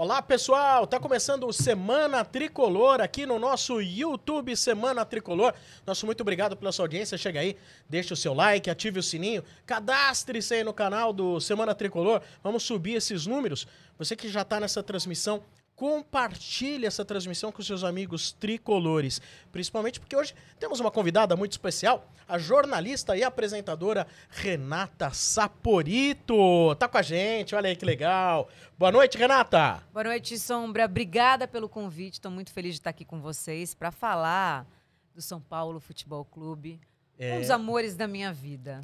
Olá pessoal, tá começando o Semana Tricolor aqui no nosso YouTube Semana Tricolor. Nosso muito obrigado pela sua audiência. Chega aí, deixe o seu like, ative o sininho, cadastre-se aí no canal do Semana Tricolor. Vamos subir esses números. Você que já tá nessa transmissão, compartilhe essa transmissão com seus amigos tricolores, principalmente porque hoje temos uma convidada muito especial, a jornalista e apresentadora Renata Saporito. Tá com a gente, olha aí que legal. Boa noite, Renata. Boa noite, Sombra. Obrigada pelo convite. Estou muito feliz de estar aqui com vocês para falar do São Paulo Futebol Clube, É. um dos amores da minha vida.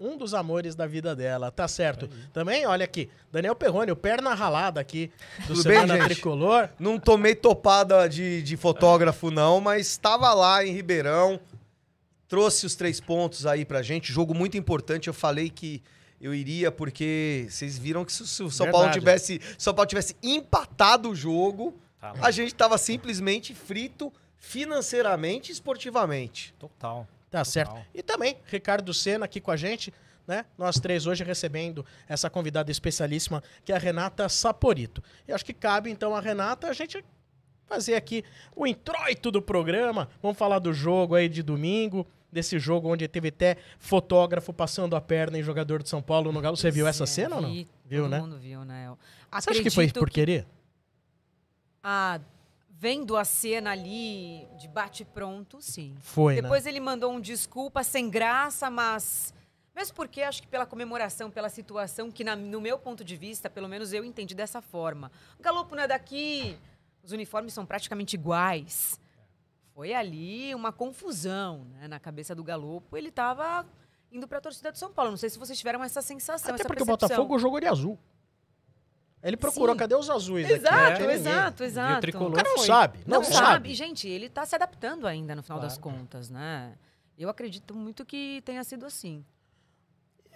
Um dos amores da vida dela, tá certo. Também, olha aqui, Daniel Perrone, o perna ralada aqui do Tudo bem, Semana gente? Tricolor. Não tomei topada de, de fotógrafo, não, mas estava lá em Ribeirão, trouxe os três pontos aí pra gente. Jogo muito importante. Eu falei que eu iria, porque vocês viram que se, se o São Paulo tivesse. São Paulo tivesse empatado o jogo, Tá, a gente tava simplesmente frito financeiramente e esportivamente. Total. Tá Total. certo. E também, Ricardo Senna aqui com a gente, né? Nós três hoje recebendo essa convidada especialíssima, que é a Renata Saporito. E acho que cabe, então, a Renata a gente fazer aqui o introito do programa. Vamos falar do jogo aí de domingo, desse jogo onde teve até fotógrafo passando a perna em jogador de São Paulo no Galo. Você viu essa cena ou não? vi, Viu, todo né? mundo viu, né? Você acha que foi por querer? Ah, vendo a cena ali de bate-pronto, sim. Foi, né? Depois ele mandou um desculpa sem graça, mas. Mesmo porque acho que pela comemoração, pela situação, que na- no meu ponto de vista, pelo menos eu entendi dessa forma. O Galopo não é daqui, os uniformes são praticamente iguais. Foi ali uma confusão né, na cabeça do Galopo. Ele estava indo para a torcida do São Paulo. Não sei se vocês tiveram essa sensação, Até essa porque o percepção. Botafogo jogou de azul. Ele procurou, Sim. cadê os azuis aqui? Exato, ninguém. exato, exato. tricolor O cara não foi. sabe, não, Não, sabe. sabe. E, gente, ele tá se adaptando ainda no final Claro. das contas, né? Eu acredito muito que tenha sido assim.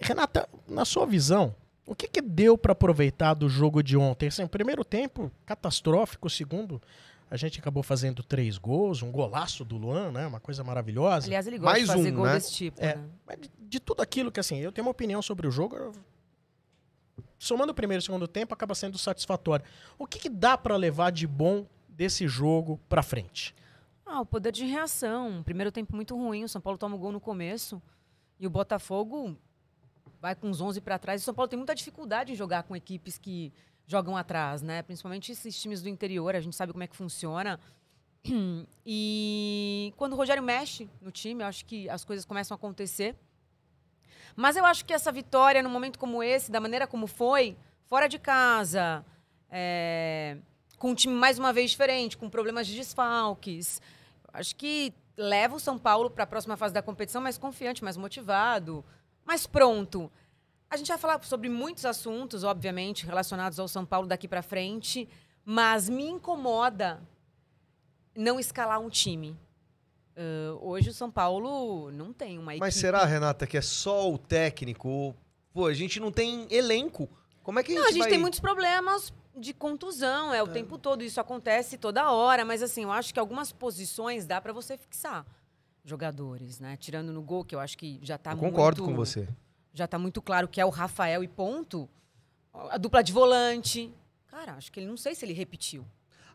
Renata, na sua visão, o que, que deu pra aproveitar do jogo de ontem? Assim, primeiro tempo, catastrófico. Segundo, a gente acabou fazendo três gols, um golaço do Luan, né? Uma coisa maravilhosa. Aliás, ele gosta Mais de fazer um, gol né? desse tipo, É. né? Mas de, de tudo aquilo que, assim, eu tenho uma opinião sobre o jogo. eu- Somando o primeiro e o segundo tempo, acaba sendo satisfatório. O que, que dá pra levar de bom desse jogo pra frente? Ah, o poder de reação. Primeiro tempo muito ruim, o São Paulo toma o gol no começo e o Botafogo vai com uns 11 para trás. O São Paulo tem muita dificuldade em jogar com equipes que jogam atrás, né? Principalmente esses times do interior, a gente sabe como é que funciona. E quando o Rogério mexe no time, eu acho que as coisas começam a acontecer. Mas eu acho que essa vitória, num momento como esse, da maneira como foi, fora de casa, é, com um time mais uma vez diferente, com problemas de desfalques, acho que leva o São Paulo para a próxima fase da competição mais confiante, mais motivado, mais pronto. A gente vai falar sobre muitos assuntos, obviamente, relacionados ao São Paulo daqui para frente, mas me incomoda não escalar um time. Ah, hoje o São Paulo não tem uma equipe. Mas será, Renata, que é só o técnico? Pô, a gente não tem elenco. Como é que a gente Não, a gente vai... tem muitos problemas de contusão, é o tempo todo, isso acontece toda hora, mas assim, eu acho que algumas posições dá para você fixar jogadores, né? Tirando no gol, que eu acho que já tá Eu concordo muito, com você. Já tá muito claro que é o Rafael e ponto. A dupla de volante. Cara, acho que ele não sei se ele repetiu.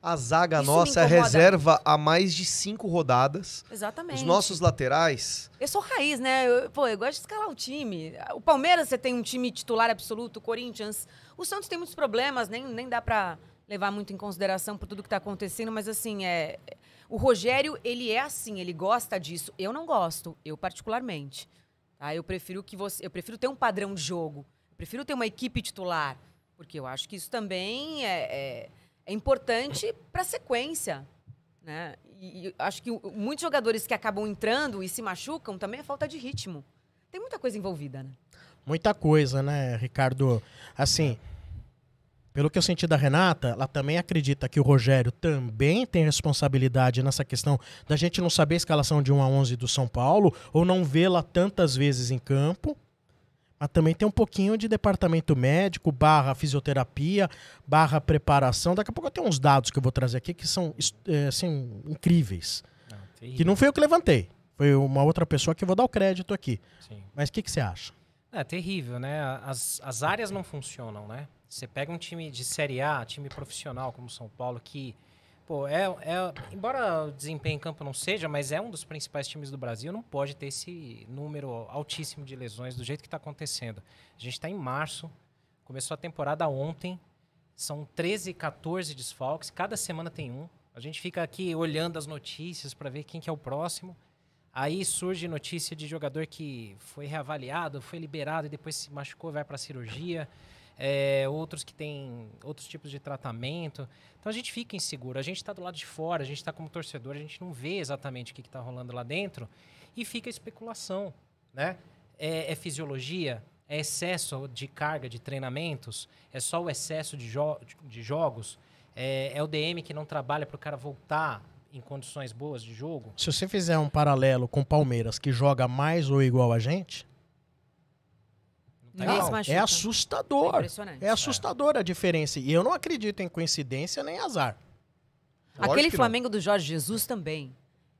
A zaga Isso nossa é reserva há mais de cinco rodadas. Exatamente. Os nossos laterais. Eu sou raiz, né? Eu, pô, eu gosto de escalar o time. O Palmeiras, você tem um time titular absoluto, o Corinthians. O Santos tem muitos problemas, nem, nem dá pra levar muito em consideração por tudo que tá acontecendo, mas assim, é. O Rogério, ele é assim, ele gosta disso. Eu não gosto, eu particularmente. Tá? Eu prefiro que você. Eu prefiro ter um padrão de jogo. Eu prefiro ter uma equipe titular. Porque eu acho que isso também é, é, é importante pra sequência. Né? E, e acho que muitos jogadores que acabam entrando e se machucam também é falta de ritmo. Tem muita coisa envolvida, né? Muita coisa, né, Ricardo? Assim, pelo que eu senti da Renata, ela também acredita que o Rogério também tem responsabilidade nessa questão da gente não saber a escalação de 1 a 11 do São Paulo ou não vê-la tantas vezes em campo. Mas também tem um pouquinho de departamento médico, barra fisioterapia, barra preparação. Daqui a pouco eu tenho uns dados que eu vou trazer aqui que são é, assim, incríveis. Não, Que não foi eu que levantei. Foi uma outra pessoa que eu vou dar o crédito aqui. Sim. Mas o que, que você acha? É terrível, né? As, as áreas não funcionam, né? Você pega um time de Série A, time profissional como São Paulo, que, pô, é, é embora o desempenho em campo não seja, mas é um dos principais times do Brasil, não pode ter esse número altíssimo de lesões do jeito que está acontecendo. A gente está em março, começou a temporada ontem, são 13, 14 desfalques, cada semana tem um. A gente fica aqui olhando as notícias para ver quem que é o próximo. Aí surge notícia de jogador que foi reavaliado, foi liberado e depois se machucou, vai para cirurgia. É, outros que têm outros tipos de tratamento. Então a gente fica inseguro. A gente está do lado de fora, a gente está como torcedor, a gente não vê exatamente o que está rolando lá dentro e fica especulação, né? É, é, fisiologia, é excesso de carga de treinamentos, é só o excesso de, jo de jogos. É, é o DM que não trabalha para o cara voltar em condições boas de jogo. Se você fizer um paralelo com Palmeiras, que joga mais ou igual a gente, não, é assustador. É, é assustador a diferença. E eu não acredito em coincidência nem azar. Aquele Flamengo do Jorge Jesus também.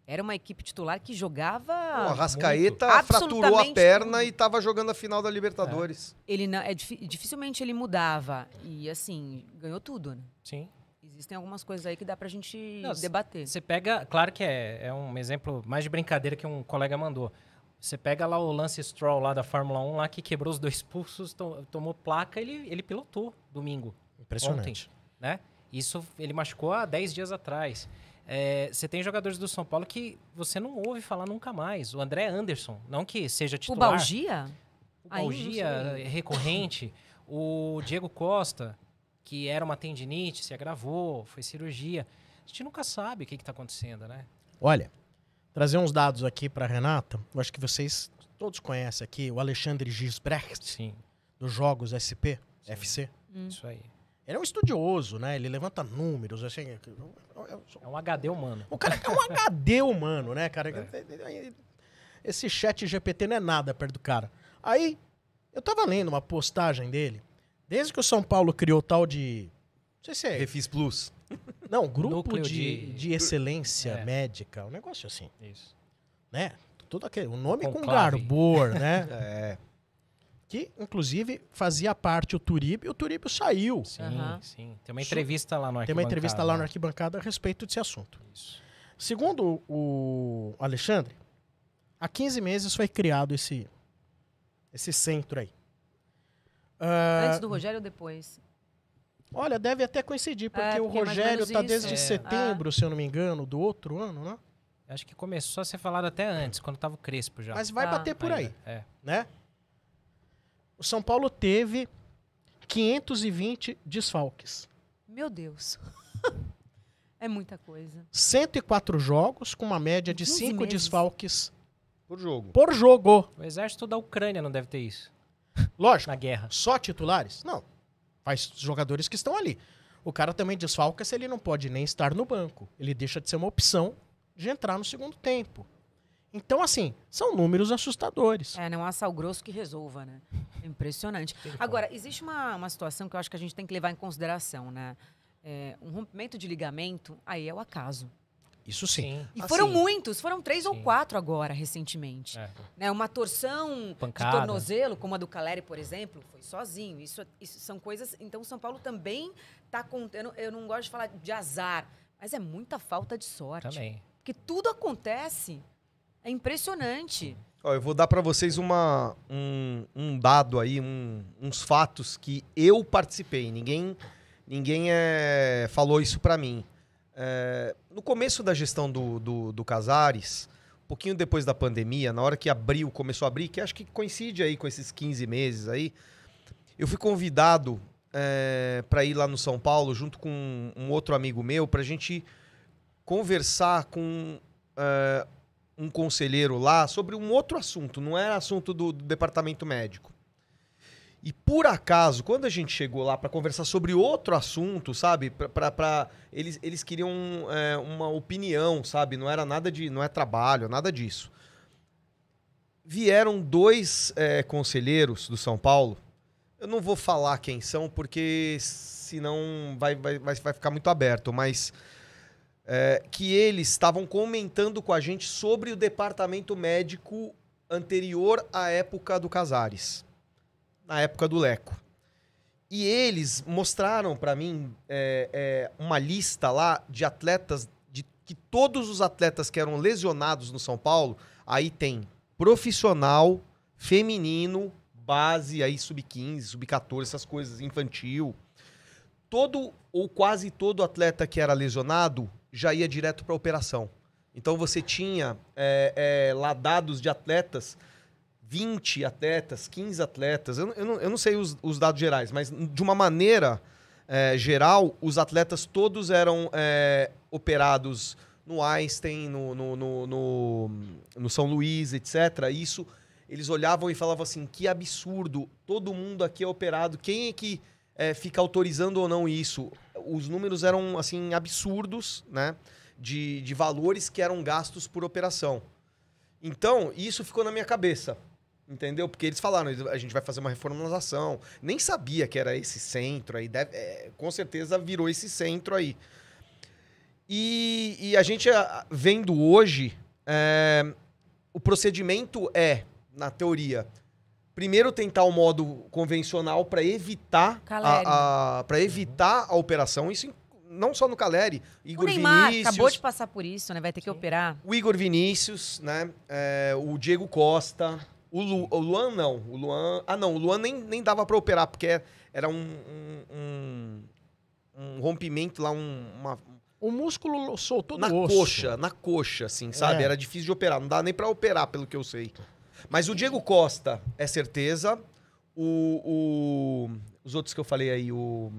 Era uma equipe titular que jogava. O Arrascaeta fraturou a perna e estava jogando a final da Libertadores. É. Ele não, é, dificilmente ele mudava. E assim, ganhou tudo, né? Sim. Existem algumas coisas aí que dá pra gente não, debater. Você pega, claro que é, é um exemplo mais de brincadeira que um colega mandou. Você pega lá o Lance Stroll lá da Fórmula 1, lá que quebrou os dois pulsos, to, tomou placa, ele, ele pilotou domingo. Impressionante. Ontem, né? Isso ele machucou há 10 dias atrás. É, você tem jogadores do São Paulo que você não ouve falar nunca mais. O André Anderson, não que seja titular. O Balgia? O Balgia é recorrente. o Diego Costa, que era uma tendinite, se agravou, foi cirurgia. A gente nunca sabe o que está acontecendo, né? Olha, trazer uns dados aqui para Renata. Eu acho que vocês todos conhecem aqui o Alexandre Gisbrecht, Sim. dos Jogos SP, Sim. FC. Hum. Isso aí. Ele é um estudioso, né? Ele levanta números, assim. É um HD humano. O cara é um HD humano, né, cara? É. Esse chat GPT não é nada perto do cara. Aí, eu tava lendo uma postagem dele. Desde que o São Paulo criou tal de. Não sei se é. Refis Plus. Não, grupo de, de, de, excelência é. médica, um negócio assim. Isso. Né? Tudo aquele. O nome Conclave. com garbor, né? é que inclusive fazia parte o Turibe, e o Turibe saiu. Sim, uhum. sim. Tem uma entrevista lá no Tem uma entrevista lá no Arquibancada a respeito desse assunto. Isso. Segundo o Alexandre, há 15 meses foi criado esse, esse centro aí. Uh, Antes do Rogério ou depois? Olha, deve até coincidir, porque é, o Rogério está desde é. setembro, ah. se eu não me engano, do outro ano, né? Acho que começou a ser falado até antes, quando estava o Crespo já. Mas vai ah. bater por aí, é. né? o São Paulo teve 520 desfalques. Meu Deus. é muita coisa. 104 jogos, com uma média de 5 desfalques por jogo. Por jogo. O exército da Ucrânia não deve ter isso. Lógico. Na guerra. Só titulares? Não. Faz jogadores que estão ali. O cara também desfalca se ele não pode nem estar no banco. Ele deixa de ser uma opção de entrar no segundo tempo. Então, assim, são números assustadores. É, não há sal grosso que resolva, né? É impressionante. Agora, existe uma, uma situação que eu acho que a gente tem que levar em consideração, né? É, um rompimento de ligamento, aí é o acaso. Isso sim. E assim, foram muitos, foram três sim. ou quatro agora, recentemente. É. Né, uma torção Pancada. de tornozelo, como a do Caleri, por exemplo, foi sozinho. Isso, isso são coisas. Então, São Paulo também está contando. Eu não gosto de falar de azar, mas é muita falta de sorte. Também. Porque tudo acontece é impressionante. Ó, eu vou dar para vocês uma, um, um dado aí, um, uns fatos que eu participei. Ninguém, ninguém é, falou isso para mim. É, no começo da gestão do, do, do Casares, um pouquinho depois da pandemia, na hora que abriu, começou a abrir, que acho que coincide aí com esses 15 meses aí, eu fui convidado é, para ir lá no São Paulo junto com um outro amigo meu para a gente conversar com é, um conselheiro lá sobre um outro assunto, não era assunto do, do departamento médico. E por acaso, quando a gente chegou lá para conversar sobre outro assunto, sabe? Pra, pra, eles, eles queriam é, uma opinião, sabe? Não era nada de. Não é trabalho, nada disso. Vieram dois é, conselheiros do São Paulo. Eu não vou falar quem são, porque senão vai, vai, vai, vai ficar muito aberto, mas é, que eles estavam comentando com a gente sobre o departamento médico anterior à época do Casares, na época do Leco. E eles mostraram pra mim é, é, uma lista lá de atletas, de que todos os atletas que eram lesionados no São Paulo, aí tem profissional, feminino, base, aí sub-15, sub-14, essas coisas, infantil. Todo ou quase todo atleta que era lesionado já ia direto pra operação. Então você tinha é, é, lá dados de atletas 20 atletas, 15 atletas, eu, eu não, eu não sei os, os dados gerais, mas de uma maneira eh, geral, os atletas todos eram eh, operados no Einstein, no, no, no, no- no São Luís, etc. Isso, eles olhavam e falavam assim, que absurdo, todo mundo aqui é operado, quem é que eh, fica autorizando ou não isso? Os números eram, assim, absurdos, né? De, de valores que eram gastos por operação. Então, isso ficou na minha cabeça. Entendeu? Porque eles falaram, a gente vai fazer uma reformulação. Nem sabia que era esse centro aí. deve- é, com certeza virou esse centro aí. E, e a gente vendo hoje, é, o procedimento é, na teoria, primeiro tentar o modo convencional para evitar Caleri. a, para evitar a operação. Isso não só no Caleri, O Igor Neymar Vinícius, acabou de passar por isso, né? Vai ter que operar. o Igor Vinícius, né? É, o Diego Costa. O, Lu- o Luan não. O Luan. Ah, não. O Luan nem, nem dava pra operar, porque era um, um, um- rompimento lá, um- uma. O músculo soltou Na do osso. coxa, na coxa, assim, sabe? É. Era difícil de operar. Não dá nem pra operar, pelo que eu sei. Mas o Diego Costa é certeza. O, o- os outros que eu falei aí, o.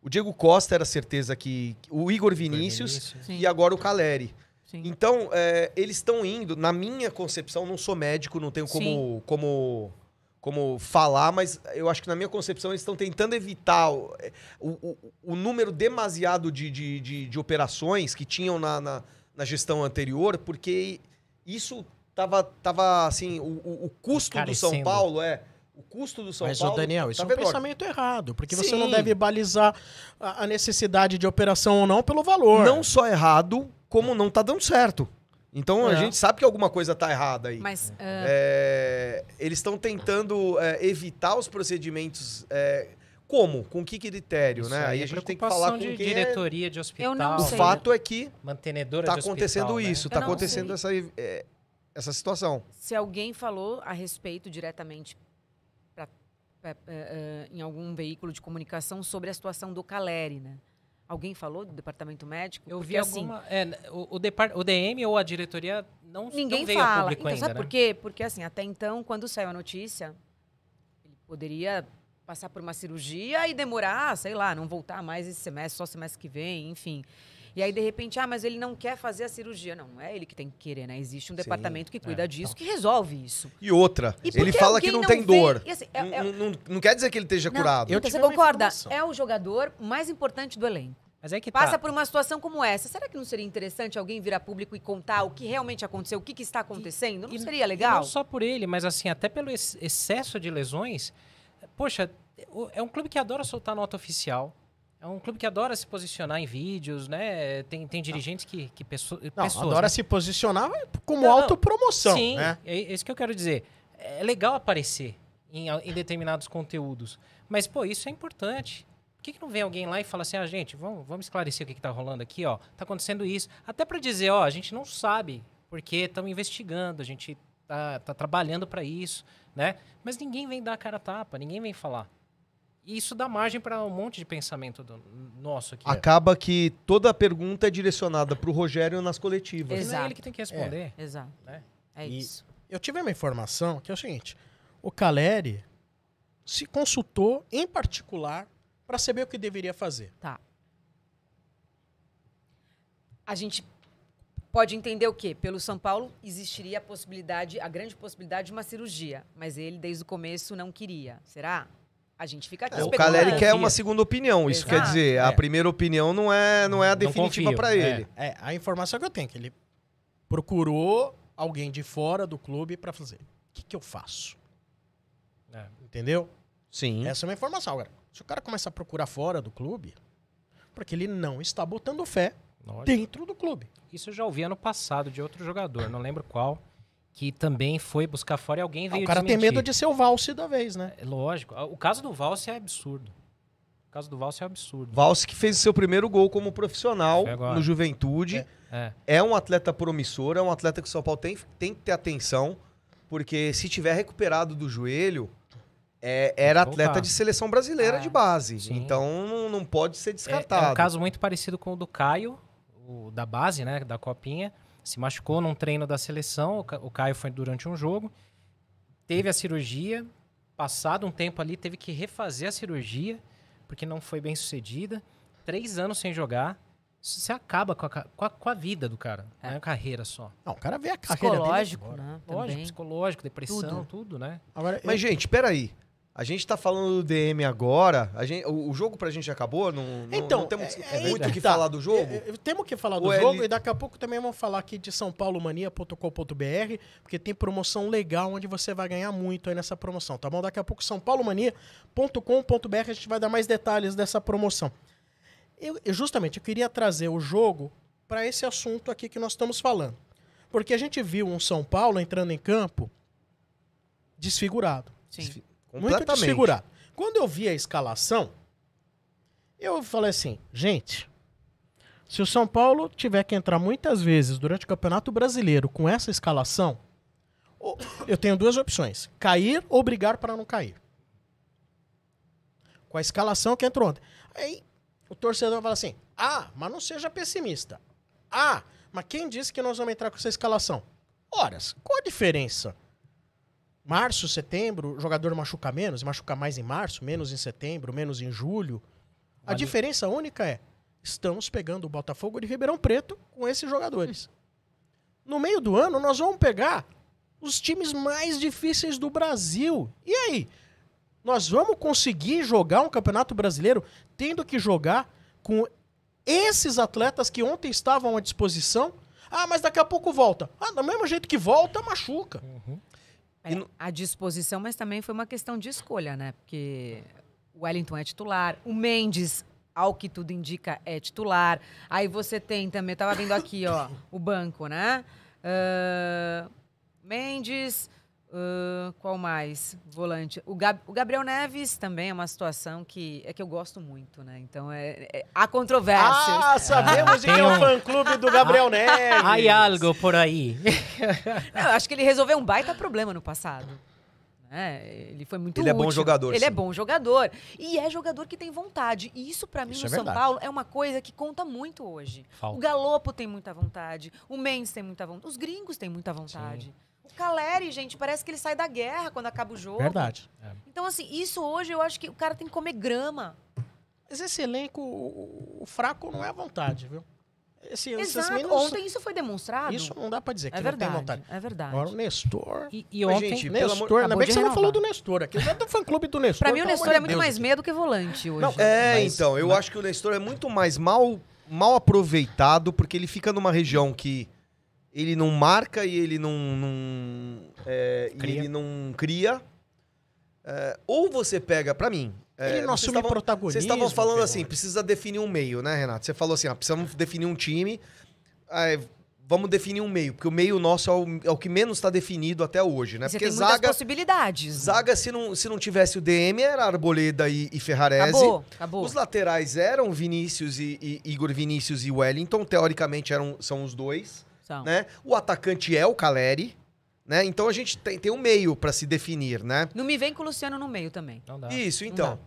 O Diego Costa era certeza que. O Igor Vinícius. Sim. E agora o Caleri. Sim. Então, é, eles estão indo, na minha concepção, não sou médico, não tenho como, como, como falar, mas eu acho que na minha concepção eles estão tentando evitar o, o, o- o número demasiado de, de, de, de operações que tinham na, na, na gestão anterior, porque isso tava, tava assim, o, o, o custo do São. Paulo é. O custo do São Mas, Paulo. ô Daniel, isso é um enorme. pensamento errado, porque você Sim. não deve balizar a necessidade de operação ou não pelo valor. Não só errado, como não tá dando certo. Então a É. gente sabe que alguma coisa tá errada aí. Mas ah, É, eles estão tentando é, evitar os procedimentos. é, como? Com que critério, Isso né? Aí é a gente tem que falar com de quem é... diretoria de hospital. não O sei. fato é que Mantenedora tá de hospital, acontecendo né? isso, Eu tá não acontecendo essa, é, essa situação. se alguém falou a respeito diretamente pra- pra- em algum veículo de comunicação sobre a situação do Caleri, né? Alguém falou do departamento médico? Eu vi assim, alguma. É, o, o, depart- o DM ou a diretoria não, Ninguém não veio a fala. público Então, ainda. sabe né? por quê? Porque, assim, até então, quando saiu a notícia, ele poderia passar por uma cirurgia e demorar, sei lá, não voltar mais esse semestre, só semestre que vem, enfim. E aí, de repente, ah, mas ele não quer fazer a cirurgia. Não, não é ele que tem que querer, né? Existe um departamento que cuida É, disso, que resolve isso. E outra, E ele fala que alguém não, tem vê- dor. Assim, é- é- Não, não- não quer dizer que ele esteja não, curado. Eu então, você concorda? É o jogador mais importante do elenco. Mas é que Passa tá. por uma situação como essa. Será que não seria interessante alguém vir a público e contar o que realmente aconteceu, o que, que está acontecendo? Não E- seria legal? não só por ele, mas assim, até pelo ex- excesso de lesões. Poxa, o- é um clube que adora soltar nota oficial. É um clube que adora se posicionar em vídeos, né? Tem, tem dirigentes que, que pesso- Não, pessoas. adora né? se posicionar como Não, autopromoção, Sim, né? é isso que eu quero dizer. É legal aparecer em, em determinados conteúdos. Mas, pô, isso é importante. Por que, que não vem alguém lá e fala assim, ah, gente, vamos, vamos esclarecer o que, que tá rolando aqui, ó. Tá acontecendo isso. Até para dizer, ó, a gente não sabe, porque estamos investigando, a gente tá, tá trabalhando para isso, né? Mas ninguém vem dar a cara a tapa, ninguém vem falar. E isso dá margem para um monte de pensamento do- nosso aqui. Acaba que toda a pergunta é direcionada pro Rogério nas coletivas. Não é Exato. ele que tem que responder. Exato. né? É E- isso. Eu tive uma informação que é o seguinte: o Caleri se consultou em particular para saber o que deveria fazer. Tá. A gente pode entender o quê? Pelo São Paulo existiria a possibilidade, a grande possibilidade de uma cirurgia, mas ele desde o começo não queria. Será? A gente fica aqui É, o. Caleri quer uma segunda opinião. Isso Exato. quer dizer, a É. primeira opinião não é, não é a definitiva para é. ele. É, a informação que eu tenho é que ele procurou alguém de fora do clube para fazer. O que, que eu faço? É. Entendeu? Sim. Essa é uma informação. Agora, se o cara começar a procurar fora do clube, porque ele não está botando fé Lógico. dentro do clube. Isso eu já ouvi ano passado de outro jogador, não lembro qual. Que também foi buscar fora e alguém Ah, veio o cara tem desmentir. medo de ser o valse da vez, né? É lógico. O caso do Valse é absurdo. O caso do Valse é absurdo. Valse que fez o seu primeiro gol como profissional no Juventude. É. É. um atleta promissor, é um atleta que o São Paulo tem, tem que ter atenção, porque se tiver recuperado do joelho, é- era atleta de seleção brasileira É, de base. sim. Então não, não pode ser É, descartado. é um caso muito parecido com o do Caio, o da base, né, da Copinha. Se machucou num treino da seleção, o Ca- o Caio foi durante um jogo, teve a cirurgia, passado um tempo ali, teve que refazer a cirurgia, porque não foi bem sucedida. Três anos sem jogar, isso você acaba com a, com a, com a vida do cara, não é a carreira só. Não, o cara vê a carreira dele. Psicológico, Agora. né? Lógico, psicológico, depressão, Tudo. tudo, né? Agora, Mas, gente, peraí. A gente tá falando do DM agora. A gente, o, o jogo pra gente acabou? Não, Então, não temos é- é muito o aí que tá. falar do jogo? É, é, temos que falar do Ou jogo ele- e daqui a pouco também vamos falar aqui de sãopaulomania.com.br, porque tem promoção legal onde você vai ganhar muito aí nessa promoção, tá bom? Daqui a pouco sãopaulomania.com.br a gente vai dar mais detalhes dessa promoção. Eu, eu- justamente, eu queria trazer o jogo para esse assunto aqui que nós estamos falando. Porque a gente viu um São Paulo entrando em campo desfigurado. Sim. Muito desfigurado. Quando eu vi a escalação, eu falei assim, gente, se o São Paulo tiver que entrar muitas vezes durante o Campeonato Brasileiro com essa escalação, eu tenho duas opções: cair ou brigar para não cair. Com a escalação que entrou ontem. Aí o torcedor fala assim: ah, mas não seja pessimista. Ah, mas quem disse que nós vamos entrar com essa escalação? Horas, qual a diferença? Março, setembro, o jogador machuca menos, machuca mais em março, menos em setembro, menos em julho. A diferença única é: estamos pegando o Botafogo de Ribeirão Preto com esses jogadores. No meio do ano, nós vamos pegar os times mais difíceis do Brasil. E aí? Nós vamos conseguir jogar um campeonato brasileiro tendo que jogar com esses atletas que ontem estavam à disposição? Ah, mas daqui a pouco volta. Ah, do mesmo jeito que volta, machuca. E É, no- à disposição, mas também foi uma questão de escolha, né? Porque o Wellington é titular, o Mendes, ao que tudo indica, é titular. Aí você tem também, eu tava vendo aqui, ó, o banco, né? Ah, Mendes, ah, qual mais? Volante. O, Gab- o Gabriel Neves também é uma situação que é que eu gosto muito, né? Então é, é- há controvérsias. Ah, sabemos de Tem quem é o um- fã-clube do Gabriel Neves. Hay algo por aí. Não, eu acho que ele resolveu um baita problema no passado. Né? Ele foi muito Ele é bom útil. jogador, Ele é sim. bom jogador. E é jogador que tem vontade. E isso, pra mim, Isso no é São verdade. Paulo, é uma coisa que conta muito hoje. Falta. O Galopo tem muita vontade. O Mendes tem muita vontade. Os gringos têm muita vontade. O Caleri, gente, parece que ele sai da guerra quando acaba o jogo. Verdade. Então, assim, isso hoje eu acho que o cara tem que comer grama. Mas esse elenco, o, o fraco não é a vontade, viu? Esses Exato. Ontem isso foi demonstrado. Isso não dá pra dizer que é não tem verdade. vontade. É verdade. Agora o Nestor. E, e Mas, ontem, gente, pelo amor- Nestor, ainda bem que você não falou do Nestor aqui. Já tem fã-clube do Nestor. Pra mim, o Nestor é muito Deus. mais meia do que volante hoje. Não, É, Mas- então, eu acho que o Nestor é muito mais mal, mal aproveitado, porque ele fica numa região que ele não marca e ele não. não é, e Cria. ele não cria. É, ou você pega, pra mim. É, Ele não assume estavam- protagonismo. Vocês estavam falando assim, precisa definir um meio, né, Renato? Você falou assim, ah, precisamos definir um time. Aí, vamos definir um meio, porque o meio nosso é o, é o que menos está definido até hoje, né? Você Porque tem muitas zaga, possibilidades. zaga se, não, se não tivesse o DM, era Arboleda e, e Ferrarese. Acabou, acabou. Os laterais eram Vinícius e, e- Igor Vinícius e Wellington, teoricamente eram, são os dois, São. né? O atacante é o Caleri, né? Então a gente tem, tem um meio pra se definir, né? Não me vem com o Luciano no meio também. não dá. Isso, Não então.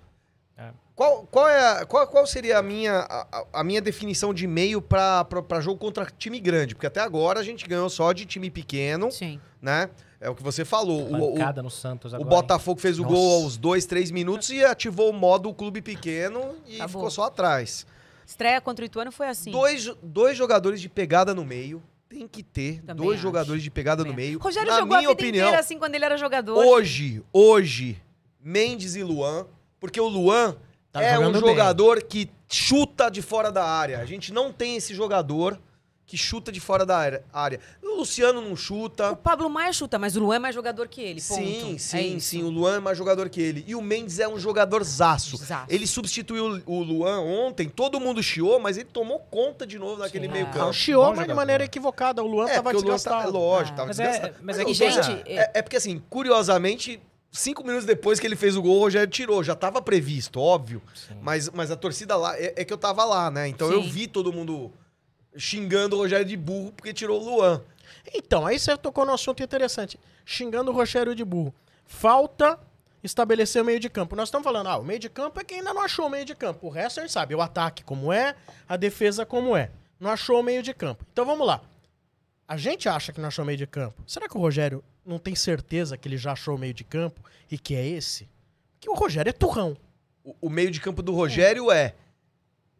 Qual, qual, é a- qual, qual seria a minha, a, a- a minha definição de meio pra jogo contra time grande? Porque até agora a gente ganhou só de time pequeno, Sim. né? É o que você falou. O, o, no Santos o agora. Botafogo fez o Nossa. gol aos dois, três minutos e ativou o modo clube pequeno e Acabou. ficou só atrás. Estreia contra o Ituano foi assim. Dois, dois jogadores de pegada no meio. Tem que ter Também dois acho. jogadores de pegada no Também. meio. Rogério Na jogou a minha vida opinião, inteira assim quando ele era jogador. hoje, hoje, Mendes e Luan, porque o Luan Tá é um jogando bem. jogador que chuta de fora da área. A gente não tem esse jogador que chuta de fora da área-. O Luciano não O chuta. Pablo Maia chuta, mas o Luan é mais jogador que ele. Ponto. Sim, É sim, isso. sim. O Luan é mais jogador que ele. E o Mendes é um jogador zaço. Zaço. Ele substituiu o Luan ontem, todo mundo chiou, mas ele tomou conta de novo naquele Sim. meio Ah. campo. Não, chiou, mas de jogador. maneira equivocada. O Luan É, tava porque o Luan tá, é desgastado. lógico, Ah. tava Mas é- desgastado. mas é o que, E, gente, é, é porque assim, curiosamente, cinco minutos depois que ele fez o gol, o Rogério tirou. Já tava previsto, óbvio. Sim. Mas, mas a torcida lá, é, é que eu tava lá, né? Então eu Sim. vi todo mundo xingando o Rogério de burro porque tirou o Luan. Então, aí você tocou num assunto interessante. Xingando o Rogério de burro. Falta estabelecer o meio de campo. Nós estamos falando, ah, o meio de campo é quem ainda não achou o meio de campo. O resto a gente sabe, o ataque como é, a defesa como é. Não achou o meio de campo. Então vamos lá. A gente acha que não achou o meio de campo. Será que o Rogério não tem certeza que ele já achou o meio de campo e que é esse? Que o Rogério é turrão. O, o meio de campo do Rogério é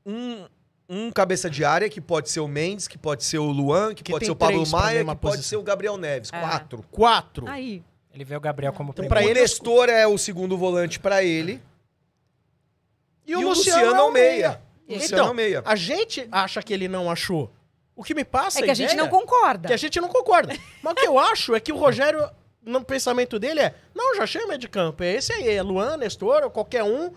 um, um cabeça de área, que pode ser o Mendes, que pode ser o Luan, que, Que pode ser o Pablo Maia, que mesma pode posição. ser o Gabriel Neves. É. Quatro. Quatro. Aí. Ele vê o Gabriel como Então, primeiro. pra o ele, Nestor é o segundo volante pra ele. E o, Luciano, é o meia. O Luciano Então, é o meia. a gente acha que ele não achou. O que me passa É que a gente ideia não concorda. que a gente não concorda. Mas o que eu acho é que o Rogério, no pensamento dele, é: não, já meio de campo. É esse aí, é Luan, Nestor, ou qualquer um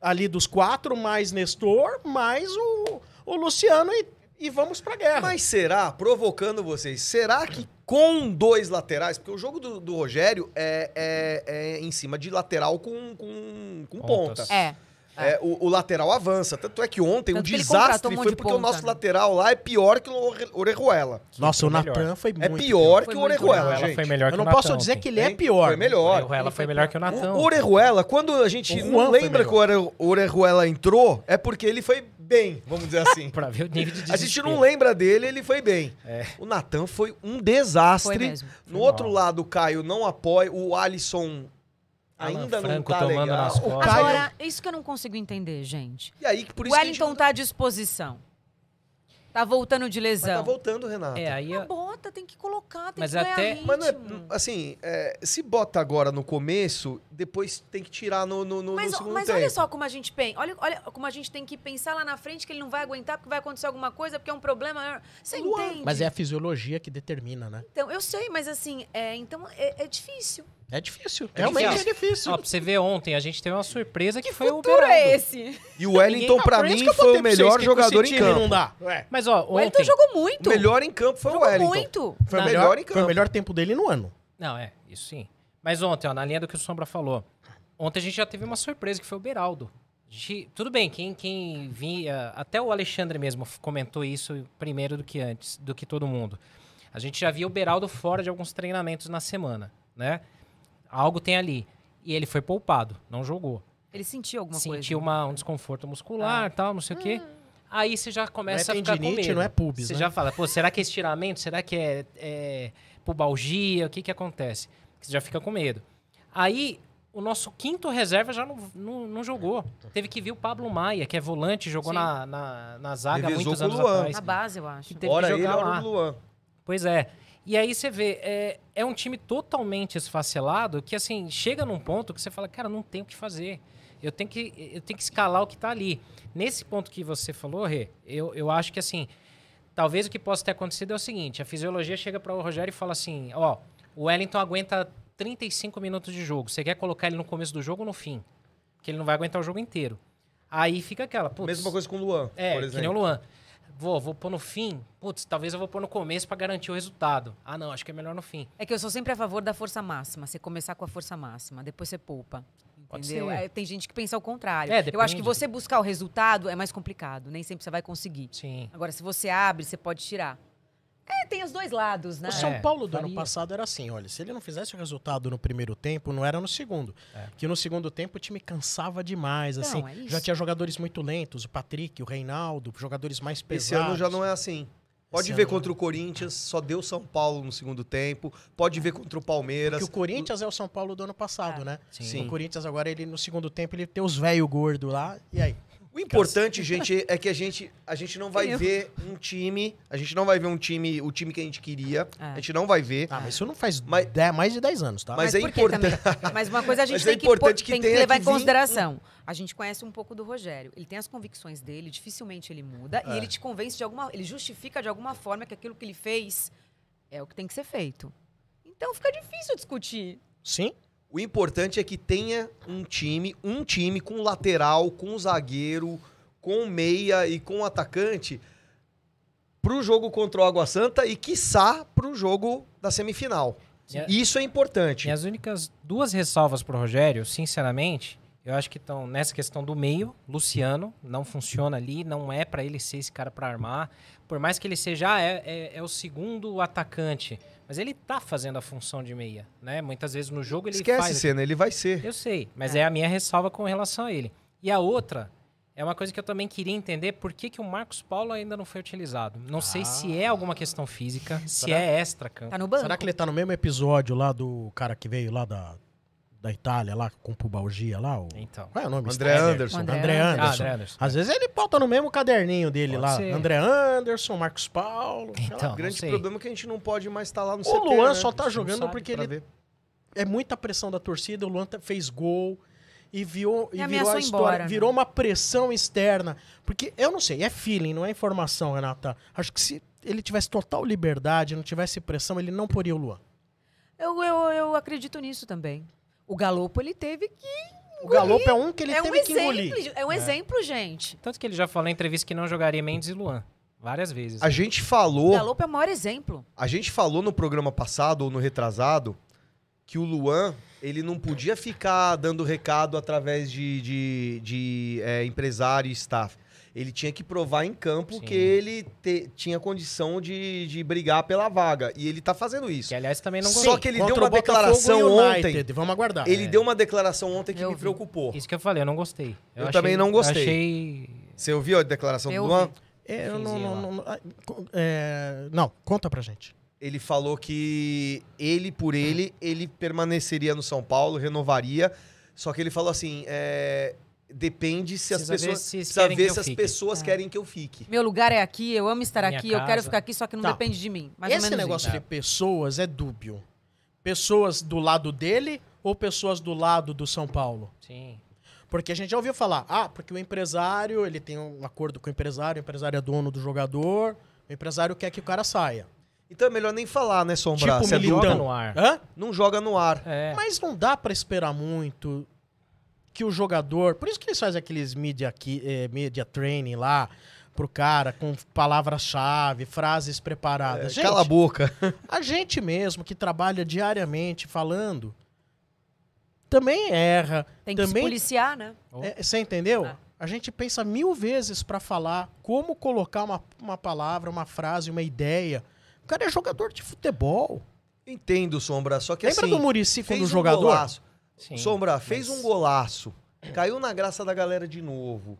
ali dos quatro, mais Nestor, mais o, o Luciano e, e vamos pra guerra. Mas será, provocando vocês, será que com dois laterais, porque o jogo do, do Rogério é, é- é em cima de lateral com, com, com Pontas. ponta. É. É, o, o lateral avança. Tanto é que ontem Tanto o que desastre um foi de porque o ponta, nosso né? lateral lá é pior que o Ore- Orejuela. Nossa, o foi melhor. Natan foi É muito pior Foi que o Orejuela, Ela gente. foi melhor Eu que não o posso Natão dizer que ele é pior. Foi melhor. Ela foi melhor que o Natão. O Orejuela, quando a gente O não lembra que o Ore- o Orejuela entrou, é porque ele foi bem, vamos dizer assim. Pra ver o nível de A gente desespero. não lembra dele, ele foi bem. É. O Natan foi um desastre. Foi mesmo. No Foi outro mal. lado, o Caio não apoia. O Alisson Alan ainda não Franco tá tomando legal. nas costas. Caio... Agora, isso que eu não consigo entender, gente. E aí, por O isso que a Wellington gente... tá à disposição. Tá voltando de Mas lesão. tá voltando, Renato. É, aí... Mas bota, tem que colocar, tem Mas que até- ritmo. Mas não é, assim, é, se bota agora no começo, depois tem que tirar no, no, no, Mas, no segundo mas tempo. olha só como a gente pensa. Olha, olha como a gente tem que pensar lá na frente que ele não vai aguentar porque vai acontecer alguma coisa, porque é um problema. Você entende? Mas é a fisiologia que determina, né? Então, eu sei, mas assim, é, então é, é difícil. É difícil. É Realmente difícil. é difícil. Ó, pra você ver ontem, a gente teve uma surpresa que, foi o futuro Beraldo. é esse? E o Wellington, Ninguém- pra mim, que foi o melhor que jogador em campo. Não dá. É. Mas, ó, O Wellington ontem... jogou muito. O melhor em campo foi jogou o Wellington. muito. Foi o Não, melhor em Foi o campo. melhor tempo dele no ano. Não, é, isso sim. Mas ontem, ó, na linha do que o Sombra falou, ontem a gente já teve uma surpresa, que foi o Beraldo. Gente- tudo bem, quem, quem via... Até o Alexandre mesmo comentou isso primeiro do que antes, do que todo mundo. A gente já via o Beraldo fora de alguns treinamentos na semana, né? Algo tem ali. E ele foi poupado, não jogou. Ele sentiu alguma coisa. Sentiu uma, um desconforto muscular, tal, não sei o quê. Aí você já começa Não é a ficar com medo. não é pubis, Você né? já fala, pô, será que é estiramento? Será que é, é pubalgia? O que que acontece? Você já fica com medo. Aí, o nosso quinto reserva já não, não, não jogou. Teve que vir o Pablo Maia, que é volante, jogou Sim. na, na, na zaga há Revezou muitos anos Luan. atrás. Na base, eu acho. Teve Ora que ele, jogar ora lá. o Luan. Pois é. E aí você vê, é, é um time totalmente esfacelado que, assim, chega num ponto que você fala, cara, não tem o que fazer. Eu tenho que, eu tenho que escalar o que tá ali. Nesse ponto que você falou, Rê, eu, eu acho que, assim, talvez o que possa ter acontecido é o seguinte, a fisiologia chega para o Rogério e fala assim, ó, o Wellington aguenta 35 minutos de jogo. Você quer colocar ele no começo do jogo ou no fim? Porque ele não vai aguentar o jogo inteiro. Aí fica aquela, putz, Mesma coisa com o Luan, é, por que nem o exemplo. Luan. Vou, vou pôr no fim. Putz, talvez eu vou pôr no começo pra garantir o resultado. Ah, não, acho que é melhor no fim. É que eu sou sempre a favor da força máxima. Você começar com a força máxima, depois você poupa. Entendeu? É, tem gente que pensa ao contrário. É, eu acho que você buscar o resultado é mais complicado. Nem sempre você vai conseguir. Sim. Agora, se você abre, você pode tirar. É, tem os dois lados, né? O São É, Paulo do ano passado era assim, olha, se ele não fizesse o resultado no primeiro tempo, não era no segundo. É. Que no segundo tempo o time cansava demais, assim. Não, é isso. já tinha jogadores muito lentos, o Patrick, o Reinaldo, jogadores mais pesados. Esse ano já não é assim. Pode Esse ver ano contra o Corinthians, só deu São Paulo no segundo tempo. Pode ver contra o Palmeiras. Porque o Corinthians é o São Paulo do ano passado, É. né? Sim. O Corinthians agora, ele no segundo tempo, ele tem os velho gordo lá, e aí? O importante, gente, é que a gente, a gente não vai Eu. ver um time. A gente não vai ver um time, o time que a gente queria. É. A gente não vai ver. Ah, mas isso não faz Mas- dez- mais de 10 anos, tá? Mas é por quê importante. Mas uma coisa a gente Mas é tem, que, pôr- importante que tem que levar que em consideração. A gente conhece um pouco do Rogério. Ele tem as convicções dele, dificilmente ele muda. É. E ele te convence de alguma... Ele justifica de alguma forma que aquilo que ele fez é o que tem que ser feito. Então fica difícil discutir. Sim. O importante é que tenha um time, um time com lateral, com zagueiro, com meia e com atacante pro jogo contra o Água Santa e, quiçá, pro jogo da semifinal. Sim. Isso é importante. E as únicas duas ressalvas pro Rogério, sinceramente, eu acho que estão nessa questão do meio. Luciano não funciona ali, não é pra ele ser esse cara pra armar. Por mais que ele seja, ah, é, é, é o segundo atacante, mas ele tá fazendo a função de meia, né? Muitas vezes no jogo ele Esquece, faz. Senna, ele vai ser. Eu sei, mas é. a minha ressalva com relação a ele. E a outra é uma coisa que eu também queria entender por que, que o Marcos Paulo ainda não foi utilizado. Não sei se é alguma questão física, se Será? é extra campo. Tá no banco. Será que ele tá no mesmo episódio lá do cara que veio lá da, da Itália, lá com pubalgia lá? O... Então. Qual é o nome? André. Anderson. André André Anderson. Ah, Anderson. André Anderson. Às vezes ele bota no mesmo caderninho dele Pode lá. ser. André Anderson, Marcos Paulo. Então, O grande problema é que a gente não pode mais estar lá no O CT, Luan né? só tá jogando sabe porque ele ver. é muita pressão da torcida. O Luan tá- fez gol e, viu, E e virou a história. embora, né? virou uma pressão externa. Porque eu não sei, é feeling, não é informação, Renata. Acho que se ele tivesse total liberdade, não tivesse pressão, ele não poria o Luan. Eu, eu, eu acredito nisso também. O Galopo, ele teve que. O Galopo é um que ele é um teve que exemplo. engolir. É um exemplo, gente. Tanto que ele já falou em entrevista que não jogaria Mendes e Luan. Várias vezes. A gente O falou, Galopo é o maior exemplo. a gente falou no programa passado ou no retrasado que o Luan ele não podia ficar dando recado através de, de, de, é, empresário e staff. Ele tinha que provar em campo Sim. que ele te- tinha condição de, de brigar pela vaga. E ele tá fazendo isso. Que, aliás, também não Só que ele Contra deu uma declaração ontem. Vamos aguardar. Ele É. deu uma declaração ontem que Eu me vi. preocupou. Isso que eu falei, eu não gostei. Eu também não gostei. Achei... Você ouviu a declaração Eu do Luan? É, eu não, não, não, não- ah, é, não, conta pra gente. Ele falou que ele, por ele, ele permaneceria no São Paulo, renovaria. Só que ele falou assim: é, depende se as Precisa ver pessoas. se precisa querem ver que eu se as fique. pessoas É. querem que eu fique. Meu lugar é aqui, eu amo estar Minha aqui, eu quero casa. ficar aqui, só que não Tá. depende de mim. Mais ou Esse menos negócio isso. de pessoas é dúbio. Pessoas do lado dele ou pessoas do lado do São Paulo? Sim. Porque a gente já ouviu falar, ah, porque o empresário, ele tem um acordo com o empresário, o empresário é dono do jogador, o empresário quer que o cara saia. Então é melhor nem falar, né, Sombra? Tipo militão. dúvida, Joga no ar. Hã? não joga no ar. É. Mas não dá pra esperar muito que o jogador. Por isso que eles fazem aqueles media, aqui, eh, media training lá pro cara, com palavras-chave, frases preparadas. É, gente, cala a boca. a gente mesmo que trabalha diariamente falando também erra. Tem que se policiar, né? É, você entendeu? É. A gente pensa mil vezes pra falar como colocar uma, uma palavra, uma frase, uma ideia. O cara é jogador de futebol. Entendo, Sombra. Só que Lembra assim. do Murici fez quando um jogador? golaço. Sim, Sombra, fez mas- um golaço. Caiu na graça da galera de novo.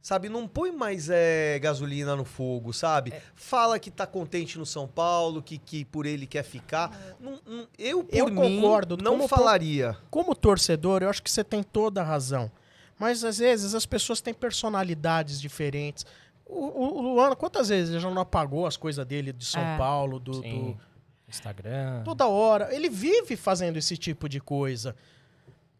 Sabe, não põe mais é, gasolina no fogo, sabe? É. Fala que tá contente no São Paulo, que, que por ele quer ficar. Não- não- eu, por Eu mim, concordo. não Como falaria. Como torcedor, eu acho que você tem toda a razão. Mas às vezes as pessoas têm personalidades diferentes. O, o- o Luan, quantas vezes ele já não apagou as coisas dele de São É. Paulo, do, do- Instagram. toda hora. Ele vive fazendo esse tipo de coisa.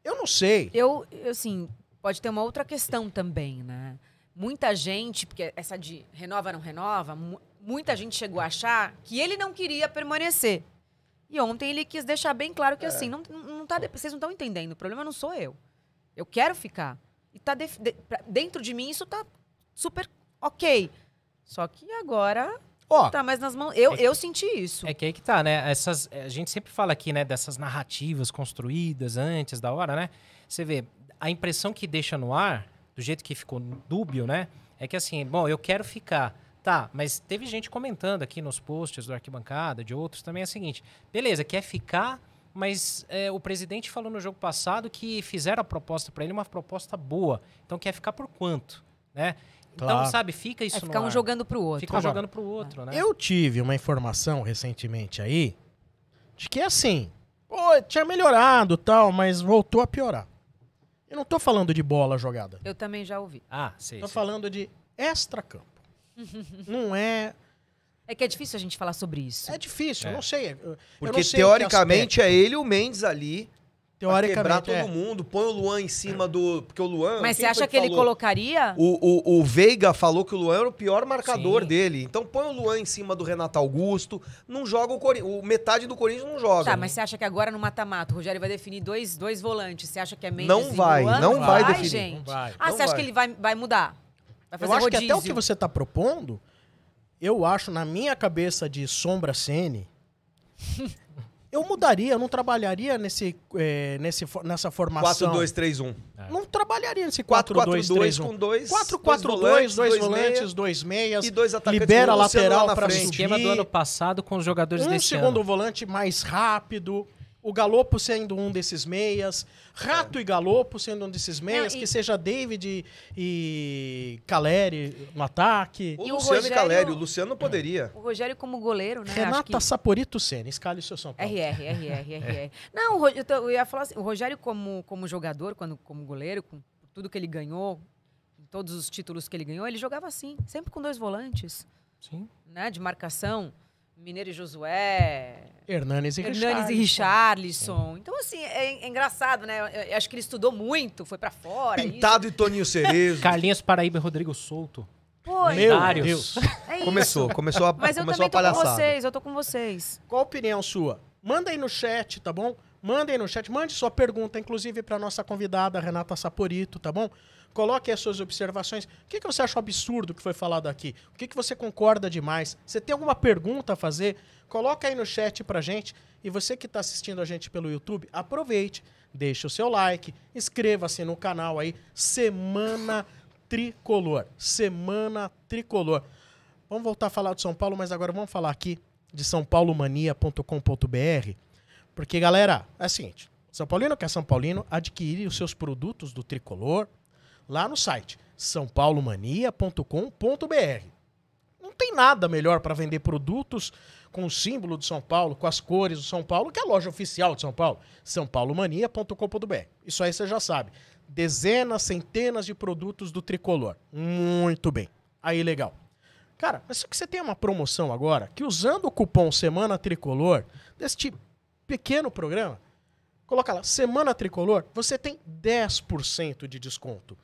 Eu não sei. Eu, assim, pode ter uma outra questão também, né? Muita gente, porque essa de renova, não renova, mu- muita gente chegou a achar que ele não queria permanecer. E ontem ele quis deixar bem claro que, assim, não, não tá, de- vocês não estão entendendo, o problema não sou eu. Eu quero ficar. E tá de- pra- dentro de mim isso tá super ok. Só que agora Ó, tá mais nas mãos. Eu, É que- eu senti isso. É que aí que tá, né? Essas, a gente sempre fala aqui, né, dessas narrativas construídas antes da hora, né? Você vê, a impressão que deixa no ar, do jeito que ficou dúbio, né? É que assim, bom, eu quero ficar. Tá, mas teve gente comentando aqui nos posts do Arquibancada, de outros também, é o seguinte: beleza, quer ficar, mas é, o presidente falou no jogo passado que fizeram a proposta pra ele, uma proposta boa. Então quer ficar por quanto, né? Então, Claro. sabe, fica isso É no ficar um ar. jogando pro outro. Fica um jogando pro outro, né? Eu tive uma informação recentemente aí de que assim, pô, tinha melhorado tal, mas voltou a piorar. Eu não tô falando de bola jogada. Eu também já ouvi. Ah, sei. Tô sei. falando de extra-campo. não é. É que é difícil a gente falar sobre isso. É difícil, eu É. não sei. eu- eu Porque não sei teoricamente é ele e o Mendes ali. Pra quebrar teoricamente todo é. mundo. Põe o Luan em cima do. Porque o Luan. Mas você acha que ele falou? colocaria? O, o, o Veiga falou que o Luan era o pior marcador Sim. dele. Então põe o Luan em cima do Renato Augusto. Não joga o Corinthians. O metade do Corinthians não joga. Tá, mas você acha que agora no mata-mata o Rogério vai definir dois, dois volantes? Você acha que é Mendes Não vai, Luan? não vai vai definir. gente. Não vai. Ah, Não você acha vai. que ele vai, vai mudar? Vai fazer Eu acho que rodízio? até o que você tá propondo, eu acho, na minha cabeça de sombra Sene, eu mudaria, eu não trabalharia nesse, eh, nesse, nessa formação. 4-2-3-1. Não trabalharia nesse 4-4-2 4-2-3-1. com dois. 4-4-2, dois volantes, dois meias. E dois atacantes. libera lateral pra frente. Esquema do ano passado com os jogadores Um desse segundo ano. volante mais rápido. O Galopo sendo um desses meias. Rato e Galopo sendo um desses meias. Não, e- Que seja David e Caleri no ataque. O E o Luciano e Rogério- Caleri. O Luciano não poderia. O Rogério como goleiro, né? Renata que... Saporito Senna, escale o seu São Paulo. RR, RR, RR. Não, o Ro- eu, tô- eu ia falar assim, o Rogério como, como jogador, quando, como goleiro, com tudo que ele ganhou, todos os títulos que ele ganhou, ele jogava assim, sempre com dois volantes, Sim. né? De marcação. Mineiro e Josué, Hernanes e Hernanes e Richarlison. Richarlison. Então, assim, é, é engraçado, né? Eu, eu acho que ele estudou muito, foi pra fora. isso. Pintado e Toninho Cerezo. Carlinhos Paraíba e Rodrigo Souto. Pô, Meu. Deus. é isso. Começou, começou a, Mas eu começou também a tô com vocês, eu tô com vocês. Qual a opinião sua? Manda aí no chat, tá bom? Manda aí no chat, mande sua pergunta, inclusive para nossa convidada Renata Saporito, tá bom? Coloque as suas observações. O que, que você acha absurdo que foi falado aqui? O que, que você concorda demais? Você tem alguma pergunta a fazer? Coloca aí no chat pra gente. E você que está assistindo a gente pelo YouTube, aproveite, deixe o seu like, inscreva-se no canal aí, Semana Tricolor. Semana Tricolor. Vamos voltar a falar de São Paulo, mas agora vamos falar aqui de sãopaulomania.com.br. Porque, galera, é o seguinte: São Paulino que é São Paulino, adquire os seus produtos do tricolor lá no site sãopaulomania.com.br. Não tem nada melhor para vender produtos com o símbolo de São Paulo, com as cores do São Paulo, que é a loja oficial de São Paulo, sãopaulomania.com.br. Isso aí você já sabe. Dezenas, centenas de produtos do tricolor. Muito bem. Aí, legal. Cara, mas só que você tem uma promoção agora que usando o cupom Semana Tricolor, deste pequeno programa, coloca lá, Semana Tricolor, você tem 10% de desconto.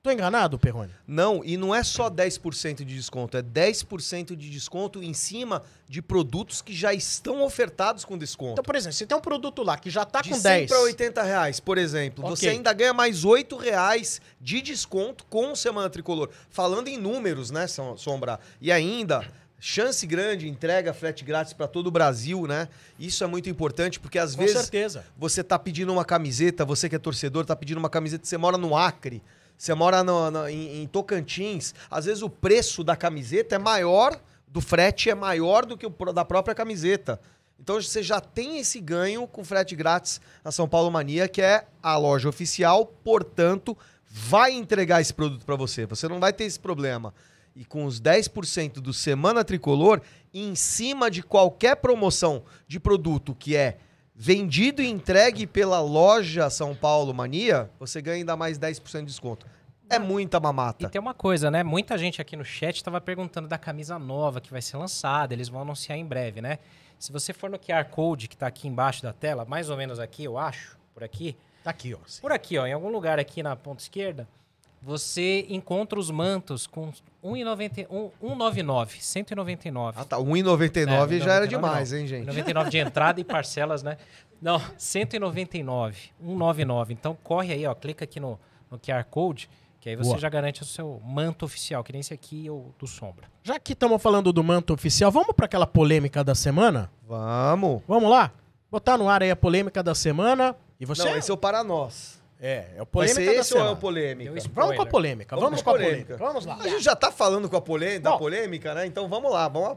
Tô enganado, Perrone? Não, e não é só 10% de desconto, é 10% de desconto em cima de produtos que já estão ofertados com desconto. Então, por exemplo, se tem um produto lá que já tá de com 100 10, para 80 reais, por exemplo, Ok. você ainda ganha mais 8 reais de desconto com o Semana Tricolor. Falando em números, né, Som- Sombra? E ainda, chance grande, entrega frete grátis para todo o Brasil, né? Isso é muito importante, porque às com vezes certeza. você tá pedindo uma camiseta, você que é torcedor, tá pedindo uma camiseta, você mora no Acre, você mora no- no- em, em Tocantins, às vezes o preço da camiseta é maior, do frete é maior do que o da própria camiseta. Então você já tem esse ganho com frete grátis na São Paulo Mania, que é a loja oficial, portanto, vai entregar esse produto para você. Você não vai ter esse problema. E com os 10% do Semana Tricolor, em cima de qualquer promoção de produto que é vendido e entregue pela loja São Paulo Mania, você ganha ainda mais 10% de desconto. É muita E mamata. tem uma coisa, né? Muita gente aqui no chat estava perguntando da camisa nova que vai ser lançada, eles vão anunciar em breve, né? Se você for no QR Code que está aqui embaixo da tela, mais ou menos aqui, eu acho, por aqui, Tá aqui, ó. por aqui, ó, em algum lugar aqui na ponta esquerda, você encontra os mantos com 1,90 1,99, 199. Ah, tá. 1,99 É, já era 1,99 demais, não. hein, gente? 99 de entrada e parcelas, né? Não, 199, 199. Então corre aí, ó, clica aqui no, no QR Code, que aí você Boa. já garante o seu manto oficial, que nem esse aqui ou do Sombra. Já que estamos falando do manto oficial, vamos para aquela polêmica da semana? Vamos. Vamos lá? Botar no ar aí a polêmica da semana. E você? Não, esse é o para nós. É, é o Vai polêmica ser da esse ou é o polêmica? Vamos com a polêmica, vamos, Vamos com a polêmica. polêmica. Vamos lá. A gente já tá falando com a polêmica, da polêmica, né? Então vamos lá, vamos,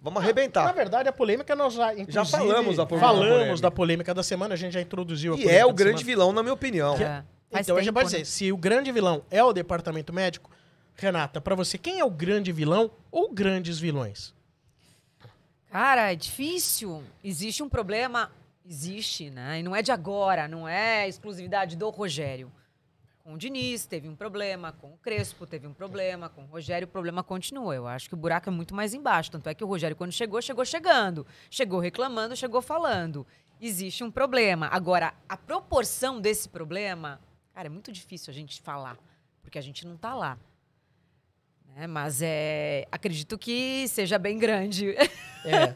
vamos arrebentar. Na verdade, a polêmica nós já, inclusive, falamos da polêmica. falamos da polêmica da semana, a gente já introduziu a E polêmica é o da grande semana. vilão, na minha opinião. É, faz Então, a gente pode né? dizer, se o grande vilão é o departamento médico, Renata, pra você, quem é o grande vilão ou grandes vilões? Cara, é difícil. Existe um problema, existe, né? E não é de agora, não é exclusividade do Rogério. Com o Diniz teve um problema, com o Crespo teve um problema, com o Rogério o problema continua. Eu acho que o buraco é muito mais embaixo. Tanto é que o Rogério, quando chegou, chegou chegando. Chegou reclamando, chegou falando. Existe um problema. Agora, a proporção desse problema, cara, é muito difícil a gente falar, porque a gente não tá lá. Né? Mas é, acredito que seja bem grande. É.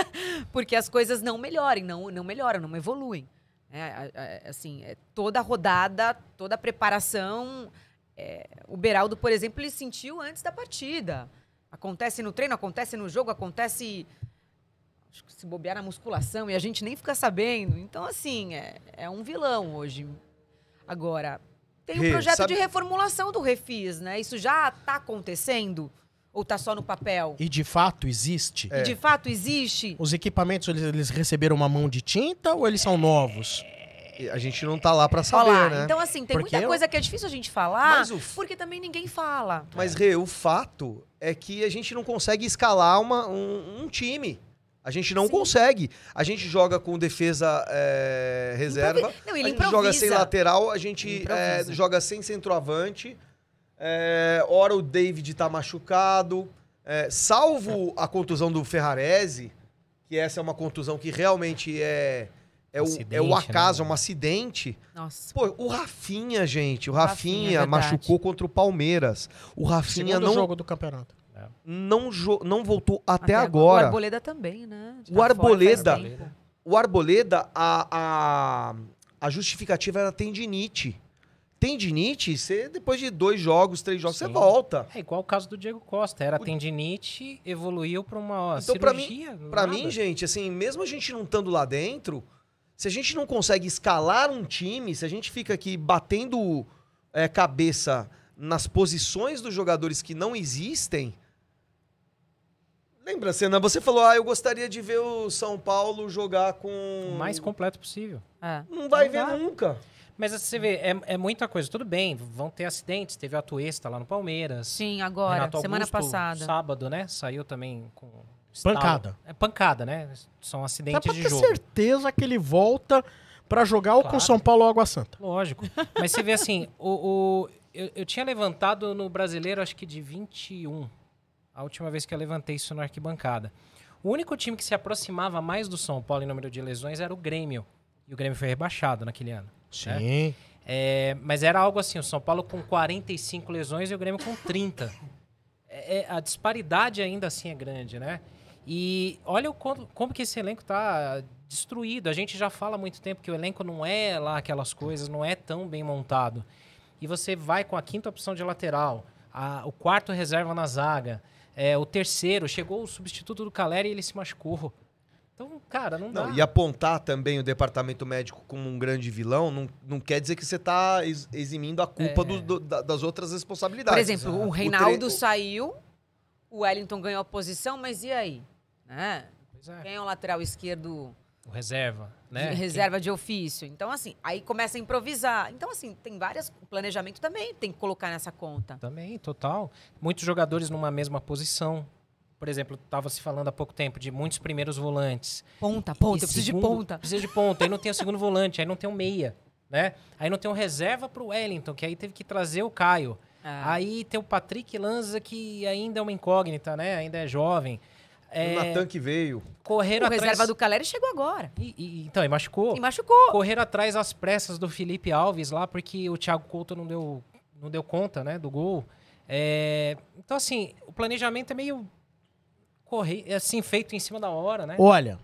porque as coisas não melhorem, não, não melhoram, não evoluem. É, assim, é, toda a rodada, toda a preparação. é, o Beraldo, por exemplo, ele sentiu antes da partida. Acontece no treino, acontece no jogo, acontece. Acho que se bobear na musculação e a gente nem fica sabendo. Então, assim, é, é um vilão hoje. Agora, tem um Rê, projeto sabe- de reformulação do Refis, né? Isso já está acontecendo? Ou está só no papel? E de fato existe. É. E de fato existe? Os equipamentos, eles, eles receberam uma mão de tinta ou eles são novos? E A gente não tá lá pra Olha saber, lá, né? então assim, tem Porque muita eu- coisa que é difícil a gente falar, f- porque também ninguém fala. Mas, Rê, o fato é que a gente não consegue escalar uma- um, um time. A gente não Sim. consegue. A gente joga com defesa é, reserva. Improvi- Não, ele a gente joga sem improvisa. lateral, a gente é, Improvisa. joga sem centroavante. É, ora o David tá machucado. É, salvo a contusão do Ferrarese, que essa é uma contusão que realmente é, é, o, é o acaso, né? é um acidente. Nossa. Pô, o Rafinha, gente, o Rafinha, Rafinha, machucou contra o Palmeiras. O Rafinha Segundo não, jogo do campeonato. Não, não voltou até, O agora. Arboleda também, né? O Tá Arboleda- tempo. O Arboleda, a, a, a justificativa era tendinite. Tendinite, você, depois de dois jogos, três jogos, você Sim. volta. É igual o caso do Diego Costa. Era tendinite, evoluiu para uma Então, pra mim- cirurgia. Pra mim, gente, assim, mesmo a gente não estando lá dentro, se a gente não consegue escalar um time, se a gente fica aqui batendo é, cabeça nas posições dos jogadores que não existem. Lembra, Senna? Você falou, ah, eu gostaria de ver o São Paulo jogar com. O mais completo possível. É. Não vai Não ver nunca. Mas você vê, é, é muita coisa. Tudo bem, vão ter acidentes. Teve a Tuesta lá no Palmeiras. Sim, agora, Renato semana Augusto, passada. Sábado, né? Saiu também com. estalo. Pancada. É pancada, né? São Dá acidentes pra de ter jogo. certeza que ele volta pra jogar ou com Claro. São Paulo ou Água Santa. Lógico. Mas você vê assim, o, o- eu, eu tinha levantado no brasileiro, acho que de 21. A última vez que eu levantei isso na arquibancada. O único time que se aproximava mais do São Paulo em número de lesões era o Grêmio. E o Grêmio foi rebaixado naquele ano. Sim. É, mas era algo assim, o São Paulo com 45 lesões e o Grêmio com 30. É, é, a disparidade ainda assim é grande, né? E olha o como, como que esse elenco tá destruído. A gente já fala há muito tempo que o elenco não é lá aquelas coisas, não é tão bem montado. E você vai com a quinta opção de lateral, a- o quarto reserva na zaga, é, o terceiro, chegou o substituto do Caleri e ele se machucou. Então, cara, não, dá. Não, e apontar também o departamento médico como um grande vilão não, não quer dizer que você tá ex- eximindo a culpa É. do- do- da- das outras responsabilidades. Por exemplo, exato. o O Reinaldo tre- o- saiu, o Wellington ganhou a posição, mas e aí? Né? Pois é, Quem é o lateral esquerdo o reserva, de né? reserva de ofício? Então, assim, aí começa a improvisar. Então, assim, tem várias. O planejamento também tem que colocar nessa conta. Também, total. Muitos jogadores numa mesma posição. Por exemplo, estava se falando há pouco tempo de muitos primeiros volantes. Ponta, ponta, eu preciso de ponta. Precisa de ponta. Aí não tem o segundo volante, aí não tem o meia, né? Aí não tem um reserva para o Wellington, que aí teve que trazer o Caio. Ah, Aí tem o Patrick Lanza, que ainda é uma incógnita, né? Ainda é jovem. O É, Natan que veio. correram o atrás... reserva do Caleri chegou agora. E- e- então, e machucou. E machucou. Correram atrás às pressas do Felipe Alves lá, porque o Thiago Couto não deu, não deu conta, né, do gol. É, então, assim, o planejamento é meio corre, é, assim, feito em cima da hora, né? Olha,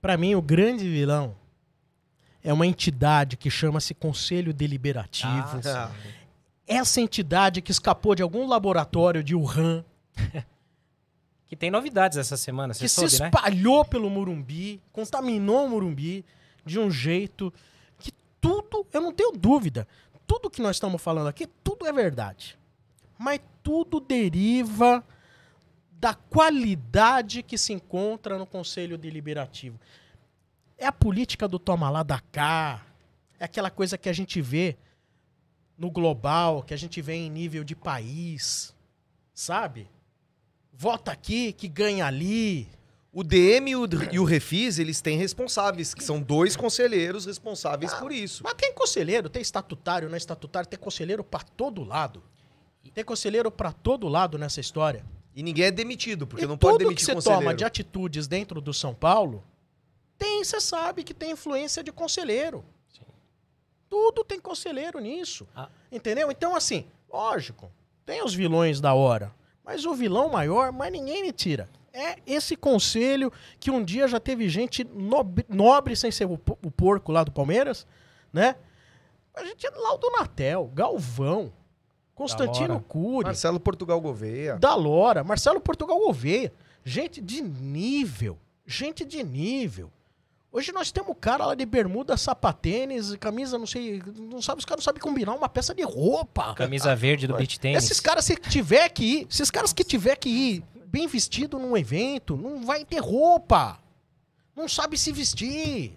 pra mim o grande vilão é uma entidade que chama-se Conselho Deliberativo. Ah, Essa entidade que escapou de algum laboratório de Wuhan, Que tem novidades essa semana, você que soube, se né? espalhou pelo Murumbi, contaminou o Murumbi de um jeito que tudo, eu não tenho dúvida, tudo que nós estamos falando aqui, tudo é verdade. Mas tudo deriva da qualidade que se encontra no Conselho Deliberativo. É a política do toma lá da cá, é aquela coisa que a gente vê no global, que a gente vê em nível de país, sabe? Vota aqui que ganha ali. O DM e o, e o Refis, eles têm responsáveis, que são dois conselheiros responsáveis por isso. Mas tem conselheiro, tem estatutário, não é estatutário, tem conselheiro pra todo lado. Tem conselheiro pra todo lado nessa história. E ninguém é demitido, porque e não pode tudo que demitir você conselheiro. toma de atitudes dentro do São Paulo, tem, você sabe que tem influência de conselheiro. Tudo tem conselheiro nisso. Ah. Entendeu? Então, assim, lógico, tem os vilões da hora. Mas o vilão maior, mas ninguém me tira. É esse conselho que um dia já teve gente nobre, nobre sem ser o, po- o porco lá do Palmeiras, né? A gente é lá o Donatel, Galvão, Constantino. Cury, Marcelo Portugal Gouveia. da Lora, Marcelo Portugal Gouveia. Gente de nível. Gente de nível. Hoje nós temos cara lá de bermuda, sapatênis, camisa, não sei, não sabe, os caras não sabem combinar uma peça de roupa. Camisa verde do beach tênis. Esses caras, se tiver que ir, esses caras que tiver que ir bem vestido num evento, não vai ter roupa. Não sabe se vestir.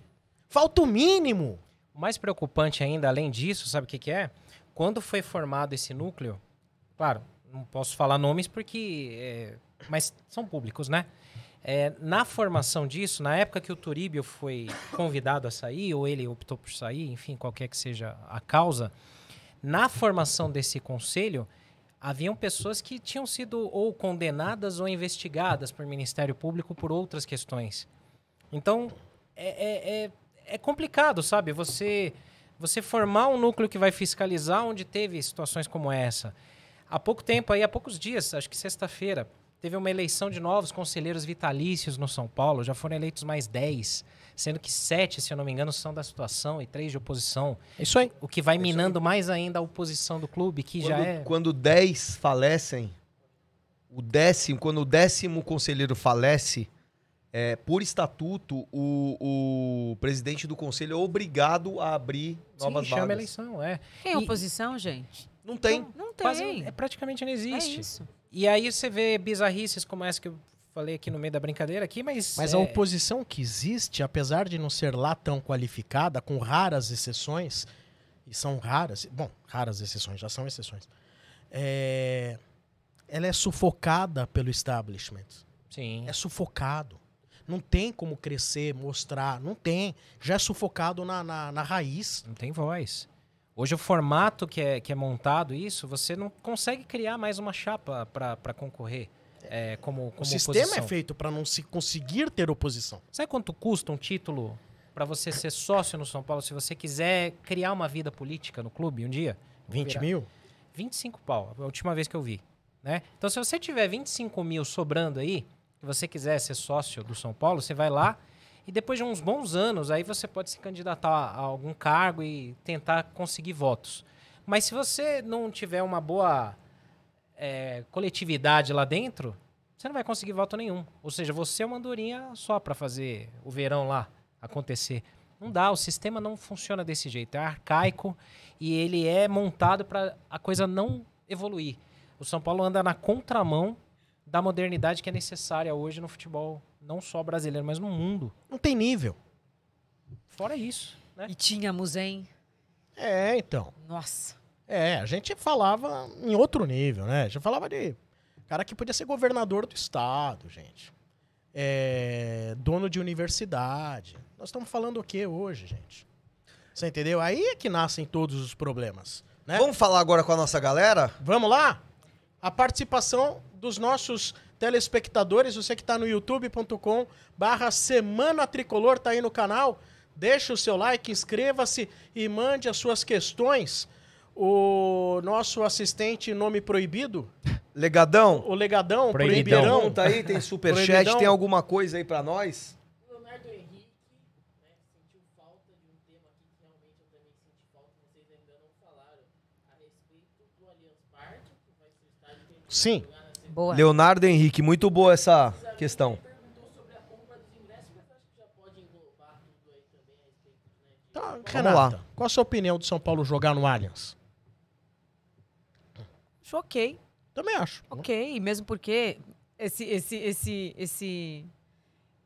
Falta o mínimo. O mais preocupante ainda, além disso, sabe o que, que é? Quando foi formado esse núcleo, claro, não posso falar nomes porque. é, mas são públicos, né? É, na formação disso, na época que o Turíbio foi convidado a sair, ou ele optou por sair, enfim, qualquer que seja a causa, na formação desse conselho, haviam pessoas que tinham sido ou condenadas ou investigadas por Ministério Público por outras questões. Então, é, é, é, é complicado, sabe? Você, você formar um núcleo que vai fiscalizar onde teve situações como essa. Há pouco tempo, aí, há poucos dias, acho que sexta-feira, teve uma eleição de novos conselheiros vitalícios no São Paulo. Já foram eleitos mais 10, sendo que sete, se eu não me engano, são da situação e três de oposição. Isso aí. O que vai minando mais ainda a oposição do clube, que já Quando, é. quando 10 falecem, o décimo, quando o décimo conselheiro falece, é, por estatuto, o, o presidente do conselho é obrigado a abrir novas Sim, chama vagas. eleição, é. Tem E- oposição, gente? Não tem. Não Quase, tem. é, praticamente não É existe. isso. E aí você vê bizarrices como essa que eu falei aqui no meio da brincadeira aqui, mas. Mas é, a oposição que existe, apesar de não ser lá tão qualificada, com raras exceções, e são raras, bom, raras exceções, já são exceções, é, ela é sufocada pelo establishment. Sim. É sufocado. Não tem como crescer, mostrar, não tem. Já é sufocado na, na, na raiz. Não tem voz. Hoje o formato que é, que é montado isso, você não consegue criar mais uma chapa para concorrer é, como, como o sistema oposição. é feito para não se conseguir ter oposição. Sabe quanto custa um título para você ser sócio no São Paulo se você quiser criar uma vida política no clube um dia? 20 Virar. mil? 25 pau, a última vez que eu vi. Né? Então, se você tiver 25 mil sobrando aí, e você quiser ser sócio do São Paulo, você vai lá e depois de uns bons anos, aí você pode se candidatar a algum cargo e tentar conseguir votos. Mas se você não tiver uma boa é, coletividade lá dentro, você não vai conseguir voto nenhum. Ou seja, você é uma andorinha só para fazer o verão lá acontecer. Não dá, o sistema não funciona desse jeito. É arcaico e ele é montado para a coisa não evoluir. O São Paulo anda na contramão da modernidade que é necessária hoje no futebol, não só brasileiro, mas no mundo. Não tem nível. Fora isso, né? E tínhamos, hein? É, então. Nossa. É, a gente falava em outro nível, né? A gente falava de cara que podia ser governador do estado, gente. É, dono de universidade. Nós estamos falando o que hoje, gente? Você entendeu? Aí é que nascem todos os problemas. Né? Vamos falar agora com a nossa galera? Vamos lá? A participação dos nossos telespectadores, você que está no youtube.com barra Semana Tricolor, tá aí no canal. Deixa o seu like, inscreva-se e mande as suas questões. O nosso assistente nome proibido, Legadão, o Legadão, Proibidão. Proibirão. pergunta aí, tem superchat, tem alguma coisa aí pra nós? Leonardo Henrique, né, sentiu falta de um tema aqui que realmente eu também senti falta, vocês ainda não falaram a respeito do Allianz Parque, que vai ser o estádio que a gente Sim. Boa. Leonardo Henrique, muito boa essa questão. perguntou sobre a compra dos ingressos, mas acho que já pode englobar tudo aí também a respeito, né, de Então, Vamos Renata, lá. qual a sua opinião do São Paulo jogar no Allianz? Acho ok. Também acho. Ok, mesmo porque esse, esse, esse, esse,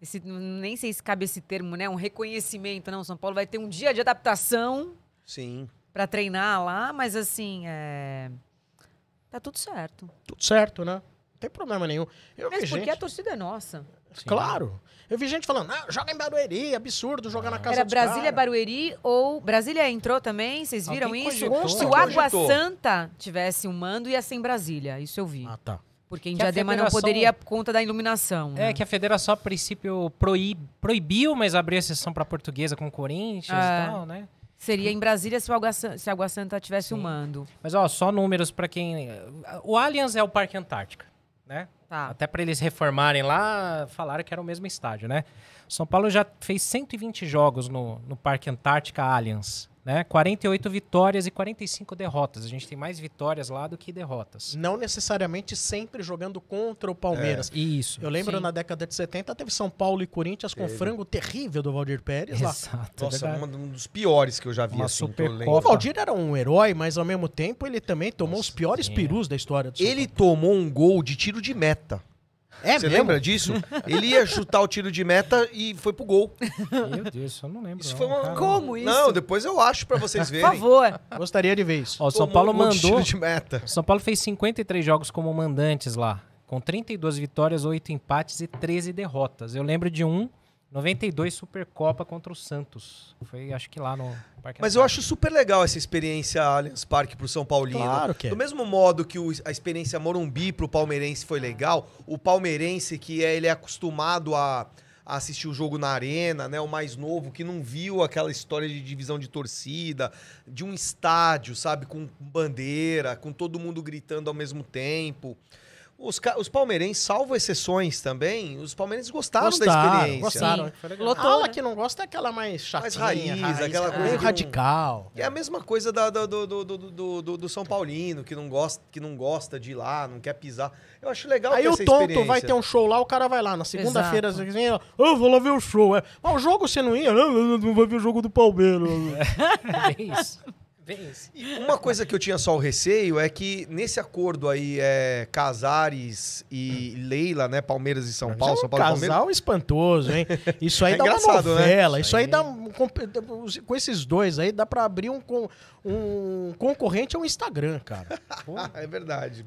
esse, nem sei se cabe esse termo, né? Um reconhecimento, não. São Paulo vai ter um dia de adaptação Sim. para treinar lá, mas assim, é... tá tudo certo. Tudo certo, né? Não tem problema nenhum. Eu vi Mesmo porque gente, a torcida é nossa. claro. Eu vi gente falando, ah, joga em Barueri, absurdo jogar na casa Era Brasília, cara. Barueri ou... Brasília entrou também, vocês viram Alguém isso? cogitou. Se o Água Cogitou. Santa tivesse um mando, ia ser em Brasília. Isso eu vi. Ah, tá. Porque em Que Diadema não federação- poderia por conta da iluminação. É né? que a federação, a princípio, proí- proibiu, mas abriu exceção pra portuguesa com o Corinthians É. e tal, né? Seria em Brasília se o Água, se a Água Santa tivesse um Sim. mando. Mas, ó, só números pra quem... O Allianz é o Parque Antártica, né? Tá. Até pra eles reformarem lá, falaram que era o mesmo estádio, né? São Paulo já fez 120 jogos no, no Parque Antártica Allianz, né? 48 vitórias e 45 derrotas. A gente tem mais vitórias lá do que derrotas. Não necessariamente sempre jogando contra o Palmeiras. Isso. Eu lembro Sim. na década de 70 teve São Paulo e Corinthians com frango terrível do Valdir Pérez lá. Exato. é Nossa, verdade. um dos piores que eu já vi, Uma assim. O Valdir era um herói, mas ao mesmo tempo ele também tomou os piores sim. perus da história do São Ele tomou um gol de tiro de meta. É Você mesmo? lembra disso? Ele ia chutar o tiro de meta e foi pro gol. Meu Deus, isso eu não lembro. Isso não, foi uma... cara. Como isso? Não, depois eu acho pra vocês Por verem. favor. Gostaria de ver isso. Ó, o São Paulo um mandou. tiro de meta. São Paulo fez 53 jogos como mandantes lá, com 32 vitórias, 8 empates e 13 derrotas. Eu lembro de um 92 Supercopa contra o Santos. Foi, acho que lá no Parque Mas eu acho super legal essa experiência Allianz Parque pro São Paulino. Claro que é. Do mesmo modo que o- a experiência Morumbi pro palmeirense foi legal, o palmeirense que é, ele é acostumado a, a assistir o jogo na arena, né, o mais novo, que não viu aquela história de divisão de torcida, de um estádio, sabe, com bandeira, com todo mundo gritando ao mesmo tempo. Os, os palmeirenses, salvo exceções também, os palmeirenses gostaram, da Gostaram, experiência. gostaram. Foi legal. A ala que não gosta é aquela mais chatinha, Mais raiz, aquela coisa meio radical. É a mesma coisa da- do, do, do, do, do- São Paulino, que não, gosta, que não gosta de ir lá, não quer pisar. Eu acho legal Aí ter o essa tonto experiência. vai ter um show lá, o cara vai lá. Na segunda-feira, assim, ó, eu vou lá ver o show. É. Mas o jogo você não ia? Não, não, não vai ver o jogo do Palmeiras. Bem isso. Bem isso. E Uma coisa que eu tinha só o receio é que nesse acordo aí, é, Casares e Leila, né, Palmeiras e São Paulo, Isso é São um Paulo e Palmeiras... casal espantoso, hein? Isso aí É dá uma né? novela. Isso Isso aí aí- dá. Com esses dois aí, dá pra abrir um, um concorrente ao Instagram, cara. é verdade.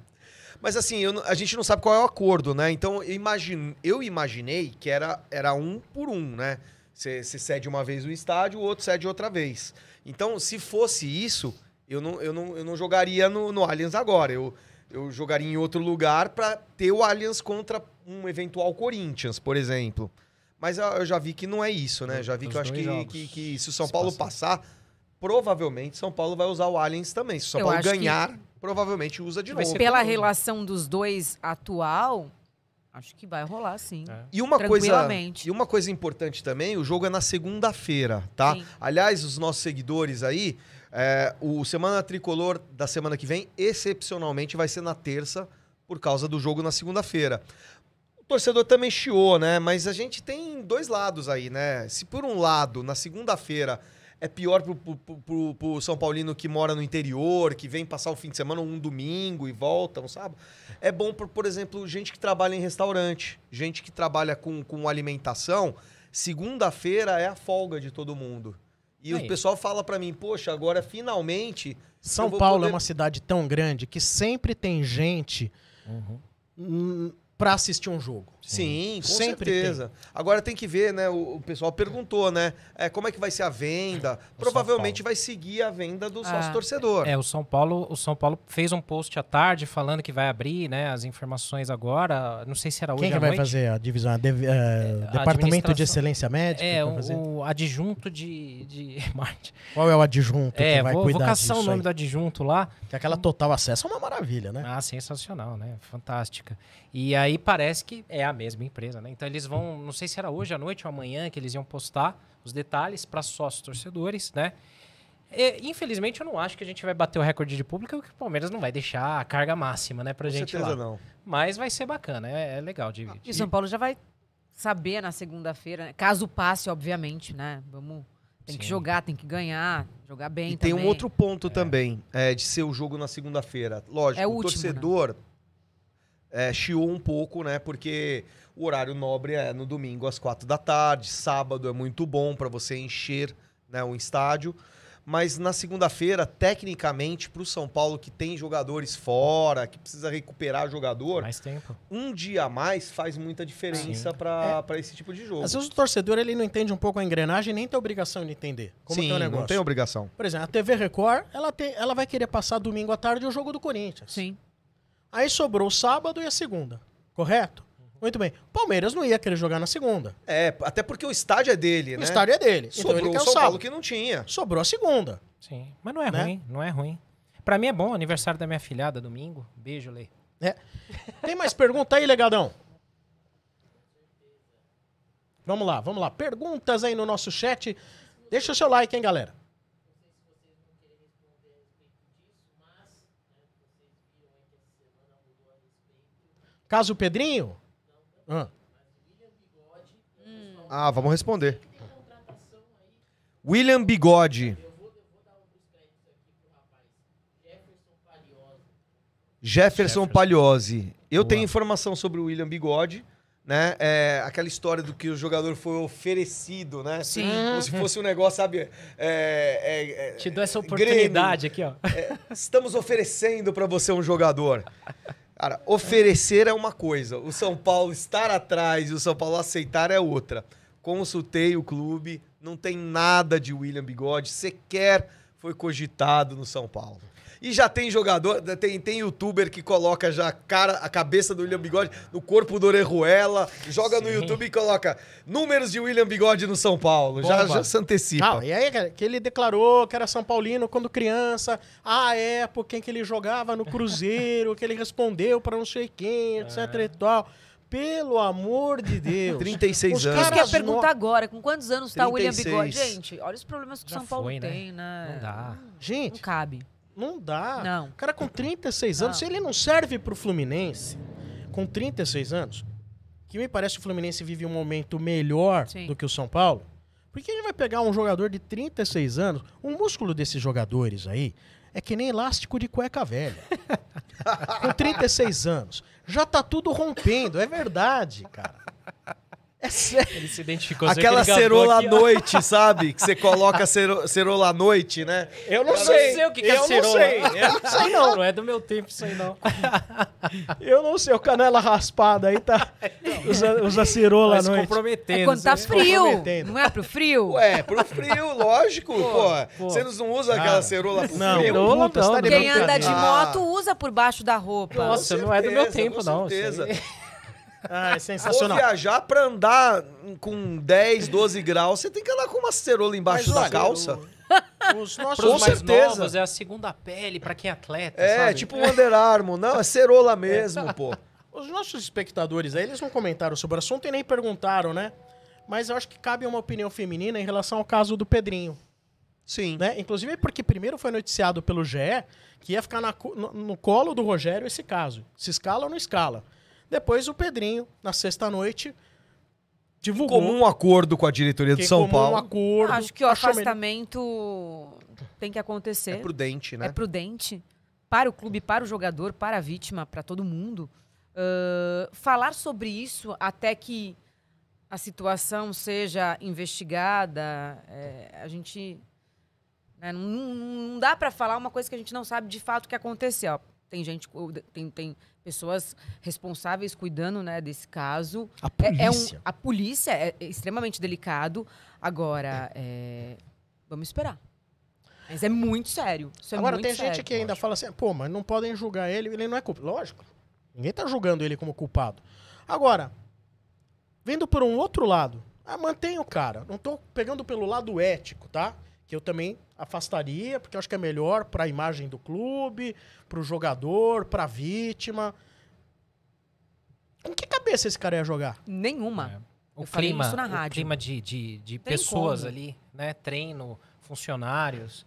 Mas assim, eu a gente não sabe qual é o acordo, né? Então eu, imagine, eu imaginei que era, era um por um, né? Você você cede uma vez o estádio, o outro cede outra vez. Então, se fosse isso, eu não, eu não, eu não jogaria no, no Allianz agora. Eu, eu jogaria em outro lugar para ter o Allianz contra um eventual Corinthians, por exemplo. Mas eu, eu já vi que não é isso, né? Já vi Os que eu acho que, que, que se o São Se Paulo passar. passar, provavelmente São Paulo vai usar o Allianz também. Se o São Eu Paulo acho que- ganhar, provavelmente usa de Vai novo. Pela relação dos dois atual, acho que vai rolar sim. É. E uma coisa, e uma coisa importante também, o jogo é na segunda-feira, tá? Sim. Aliás, os nossos seguidores aí, é, o Semana Tricolor da semana que vem, excepcionalmente, vai ser na terça, por causa do jogo na segunda-feira. O torcedor também chiou, né? Mas a gente tem dois lados aí, né? Se por um lado, na segunda-feira, é pior pro, pro, pro- pro São Paulino que mora no interior, que vem passar o fim de semana um domingo e volta, não sabe? É bom, por, por exemplo, gente que trabalha em restaurante, gente que trabalha com, com alimentação. Segunda-feira é a folga de todo mundo. E Aí. o pessoal fala pra mim, poxa, agora finalmente. São Paulo poder- é uma cidade tão grande que sempre tem gente Uhum. hum, pra assistir um jogo. Sim, com Sempre certeza. Agora tem que ver, né? O, o pessoal perguntou, né? É, como é que vai ser a venda? Provavelmente vai seguir a venda do sócio Ah. torcedor. É, o São Paulo, o São Paulo fez um post à tarde falando que vai abrir, né, as informações agora. Não sei se era hoje Quem que à vai noite. fazer a divisão? A dev- eh, a Departamento de Excelência Médica? É, o, vai fazer? o adjunto de, de. Qual é o adjunto É, que vai vou, cuidar vou caçar o disso nome aí? do adjunto lá. Que aquela total acesso é uma maravilha, né? Ah, sensacional, né? Fantástica. E aí parece que é a mesma empresa, né? Então eles vão, não sei se era hoje à noite ou amanhã que eles iam postar os detalhes para sócios torcedores, né? E, infelizmente eu não acho que a gente vai bater o recorde de público, porque o Palmeiras não vai deixar a carga máxima, né, pra Com gente certeza lá. não. Mas vai ser bacana, é, é legal de, E São Paulo já vai saber na segunda-feira, né? caso passe, obviamente, né? Vamos, tem que Sim. jogar, tem que ganhar, jogar bem E tem também. um outro ponto também, é, de ser o jogo na segunda-feira. Lógico, É o o último, torcedor é, chiou um pouco, né? Porque o horário nobre é no domingo às quatro da tarde, sábado é muito bom para você encher né, o estádio. Mas na segunda-feira, tecnicamente, para o São Paulo que tem jogadores fora, que precisa recuperar jogador, Mais tempo. um dia a mais faz muita diferença Sim. para esse tipo de jogo. Às vezes o torcedor ele não entende um pouco a engrenagem, nem tem obrigação de entender como Sim, que é o não negócio. tem obrigação. Por exemplo, a TV Record, ela, tem, ela vai querer passar domingo à tarde o jogo do Corinthians. Sim. Aí sobrou o sábado e a segunda, correto? Muito bem. Palmeiras não ia querer jogar na segunda. É, até porque o estádio é dele, O né? estádio é dele. então Sobrou ele quer o o São sábado. Paulo que não tinha. Sobrou a segunda. Sim. Mas não é Né? ruim, não é ruim. Pra mim é bom, aniversário da minha filhada, domingo. Beijo, Lei. Tem mais pergunta aí, legadão? Vamos lá, vamos lá. Perguntas aí no nosso chat. Deixa o seu like, hein, galera. Caso Pedrinho? Ah. Ah, vamos responder. William Bigode. Jefferson Palhose. Eu tenho informação sobre o William Bigode, né? É aquela história do que o jogador foi oferecido, né? Sim. Como se fosse um negócio, sabe? É, é, é, Te dou essa Grêmio. oportunidade aqui, ó. Estamos oferecendo pra você um jogador. Cara, oferecer é uma coisa. O São Paulo estar atrás e o São Paulo aceitar é outra. Consultei o clube, não tem nada de William Bigode, sequer foi cogitado no São Paulo. E já tem jogador, tem, tem youtuber que coloca já a cara, a cabeça do William Bigode no corpo do Orejuela, joga no Sim. YouTube e coloca números de William Bigode no São Paulo. Já, Bomba. já se antecipa. Não, e aí, cara, que ele declarou que era São Paulino quando criança, a época em que ele jogava no Cruzeiro, que ele respondeu pra não sei quem, etc e tal. Pelo amor de Deus. 36 Os anos. Isso que eu ia Caras perguntar no- agora, com quantos anos tá o William 36. Bigode? Gente, olha os problemas que o São Paulo foi, né? tem, né? Não dá. Não Gente, cabe. Não dá. Não. O cara com 36 anos, Não. se ele não serve pro Fluminense, com 36 anos, que me parece que o Fluminense vive um momento melhor Sim. do que o São Paulo, por que ele vai pegar um jogador de 36 anos? O músculo desses jogadores aí é que nem elástico de cueca velha. com 36 anos. Já tá tudo rompendo, é verdade, cara. É sério. Ele se identificou. Aquela cerola à noite, sabe? Que você coloca cero- cerola à noite, né? Eu não Eu não sei. sei o que que é eu não cerola. sei. Eu não sei, não. Não é do meu tempo isso aí, não. Eu não sei. O canela raspada aí tá. Usa, usa cirola Vai à se noite. comprometendo. É quando tá você- frio. Não é pro frio? Ué, pro frio, lógico. Pô, pô. Você não usa Cara, aquela cerola pro Não, frio? Cerola puta, não, tá de né? Quem anda de moto usa por baixo da roupa. Nossa, Com não é do meu tempo, com não. certeza. Ah, é sensacional. viajar pra andar com 10, 12 graus, você tem que andar com uma cerola embaixo Mas, da olha, calça. Os nossos Com os mais certeza. novos, é a segunda pele, pra quem é atleta, É, sabe? tipo um Under Armour. Não, é cerola mesmo, pô. Os nossos espectadores aí, eles não comentaram sobre o assunto e nem perguntaram, né? Mas eu acho que cabe uma opinião feminina em relação ao caso do Pedrinho, Sim. né? Inclusive porque primeiro foi noticiado pelo GE que ia ficar na no, no colo do Rogério esse caso. Se escala ou não escala. Depois o Pedrinho, na sexta-noite, divulgou Comum acordo com a diretoria do que São como Paulo. um acordo. Acho que o afastamento tem que acontecer. É prudente, né? É prudente para o clube, para o jogador, para a vítima, para todo mundo. Ahn, falar sobre isso até que a situação seja investigada, é, a gente. né, não, não- dá para falar uma coisa que a gente não sabe de fato o que aconteceu. Tem gente, tem, tem pessoas responsáveis cuidando né, desse caso. A É- é um- polícia. a polícia é extremamente delicado. Agora, é, vamos esperar. Mas é muito sério. Isso é Agora, muito tem sério. gente que ainda fala assim, pô, mas não podem julgar ele, ele não é culpado. Lógico, ninguém tá julgando ele como culpado. Agora, vendo por um outro lado, ah, mantém o cara. Não tô pegando pelo lado ético, tá? Que eu também afastaria, porque eu acho que é melhor pra imagem do clube, pro jogador, pra vítima. Com que cabeça esse cara ia jogar? Nenhuma. É. O Eu falei clima, isso na o clima de, de, de pessoas como. ali, né? Treino, funcionários.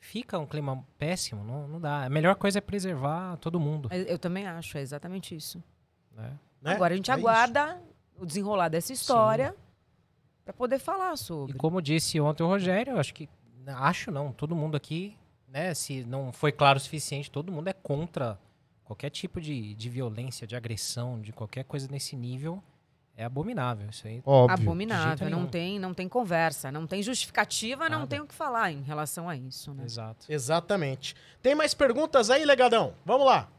Fica um clima péssimo, não, não dá. A melhor coisa é preservar todo mundo. Eu, eu também acho, é exatamente isso. Né? Né? Agora a gente É aguarda o desenrolar dessa história para poder falar sobre. E como disse ontem o Rogério, eu acho que. Acho não, todo mundo aqui, né? Se não foi claro o suficiente, todo mundo é contra qualquer tipo de, de violência, de agressão, de qualquer coisa nesse nível. É abominável isso aí. Óbvio. Abominável, não tem, não tem conversa, não tem justificativa, não Nada. tem o que falar em relação a isso, né? Exato. Exatamente. Tem mais perguntas aí, legadão? Vamos lá.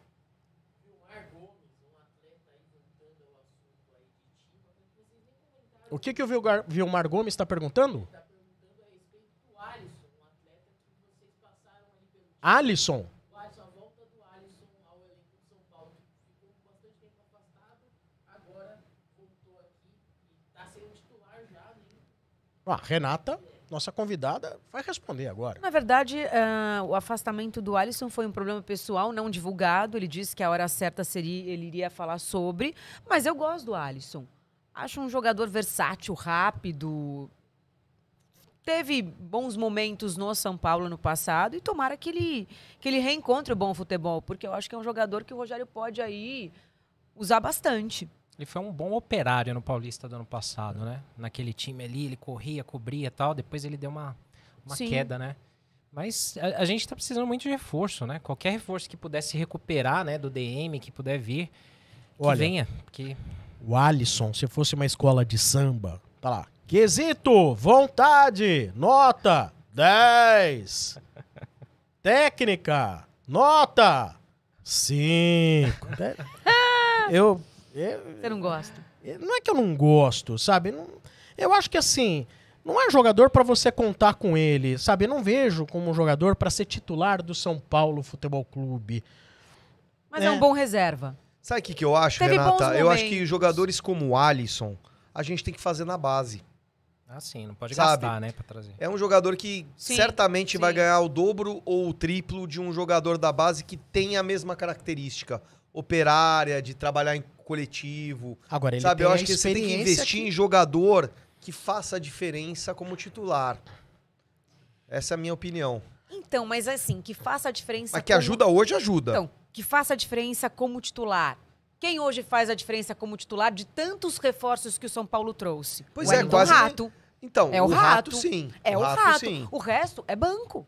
O que, que o Vilgar- Vilmar Gomes está perguntando? Alisson. Ah, Renata, nossa convidada, vai responder agora. Na verdade, ah, o afastamento do Alisson foi um problema pessoal, não divulgado. Ele disse que a hora certa seria, ele iria falar sobre. Mas eu gosto do Alisson. Acho um jogador versátil, rápido. Teve bons momentos no São Paulo no passado e tomara que ele, que ele reencontre o bom futebol, porque eu acho que é um jogador que o Rogério pode aí usar bastante. Ele foi um bom operário no Paulista do ano passado, né? Naquele time ali, ele corria, cobria e tal. Depois ele deu uma, uma Sim. queda, né? Mas a, a gente tá precisando muito de reforço, né? Qualquer reforço que pudesse recuperar, né? Do DM, que puder vir, que Olha. venha. Porque O Alisson, se fosse uma escola de samba, tá lá. Quesito, vontade, nota 10. Técnica, nota 5. Eu, eu, Você não gosta? não é que eu não gosto, sabe? Não- eu acho que assim, não é jogador pra você contar com ele, sabe? Eu não vejo como um jogador pra ser titular do São Paulo Futebol Clube. Mas é, É. um bom reserva. Sabe o que, que eu acho, Teve Renata? Eu acho que jogadores como o Alisson, a gente tem que fazer na base. assim, não pode Sabe? gastar, né? Pra trazer. É um jogador que Sim, certamente vai sim. ganhar o dobro ou o triplo de um jogador da base que tem a mesma característica operária, de trabalhar em coletivo. Agora ele Sabe, tem eu acho que você tem que investir em jogador que faça a diferença como titular. Essa é a minha opinião. Então, mas assim, que faça a diferença. Mas que como- ajuda hoje, ajuda. Então, que faça a diferença como titular. Quem hoje faz a diferença como titular de tantos reforços que o São Paulo trouxe? Pois o é, Wellington quase- Rato. Então, É o rato, rato. sim. É o rato. sim. O resto é banco.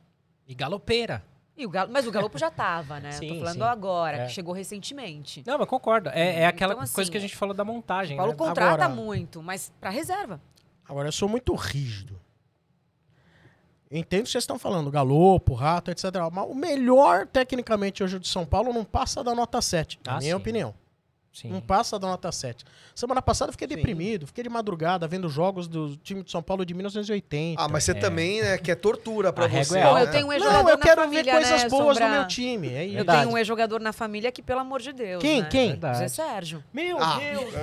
E galopeira. E o Galo, mas o Galopo já tava, né? Sim, Tô falando sim. agora, É. que chegou recentemente. Não, mas concordo. É, é aquela Então, assim, coisa que a gente falou da montagem, O Paulo né? contrata Agora- muito, mas pra reserva. Agora, eu sou muito rígido. Entendo o que vocês estão falando, galopo, rato, etc. Mas o melhor, tecnicamente, hoje de São Paulo não passa da nota 7, na Ah, minha sim. opinião. Sim. Não passa da nota 7. Semana passada eu fiquei Sim. deprimido, fiquei de madrugada vendo jogos do time de São Paulo de 1980. Ah, mas você É. também, né, quer tortura pra A você. é né? eu tenho um não, ex-jogador eu na quero família, ver coisas né, boas Sombra? no meu time. É. Eu tenho um ex-jogador na família que, pelo amor de Deus. Quem? né? Quem? Verdade. José Sérgio. Meu Ah. Deus!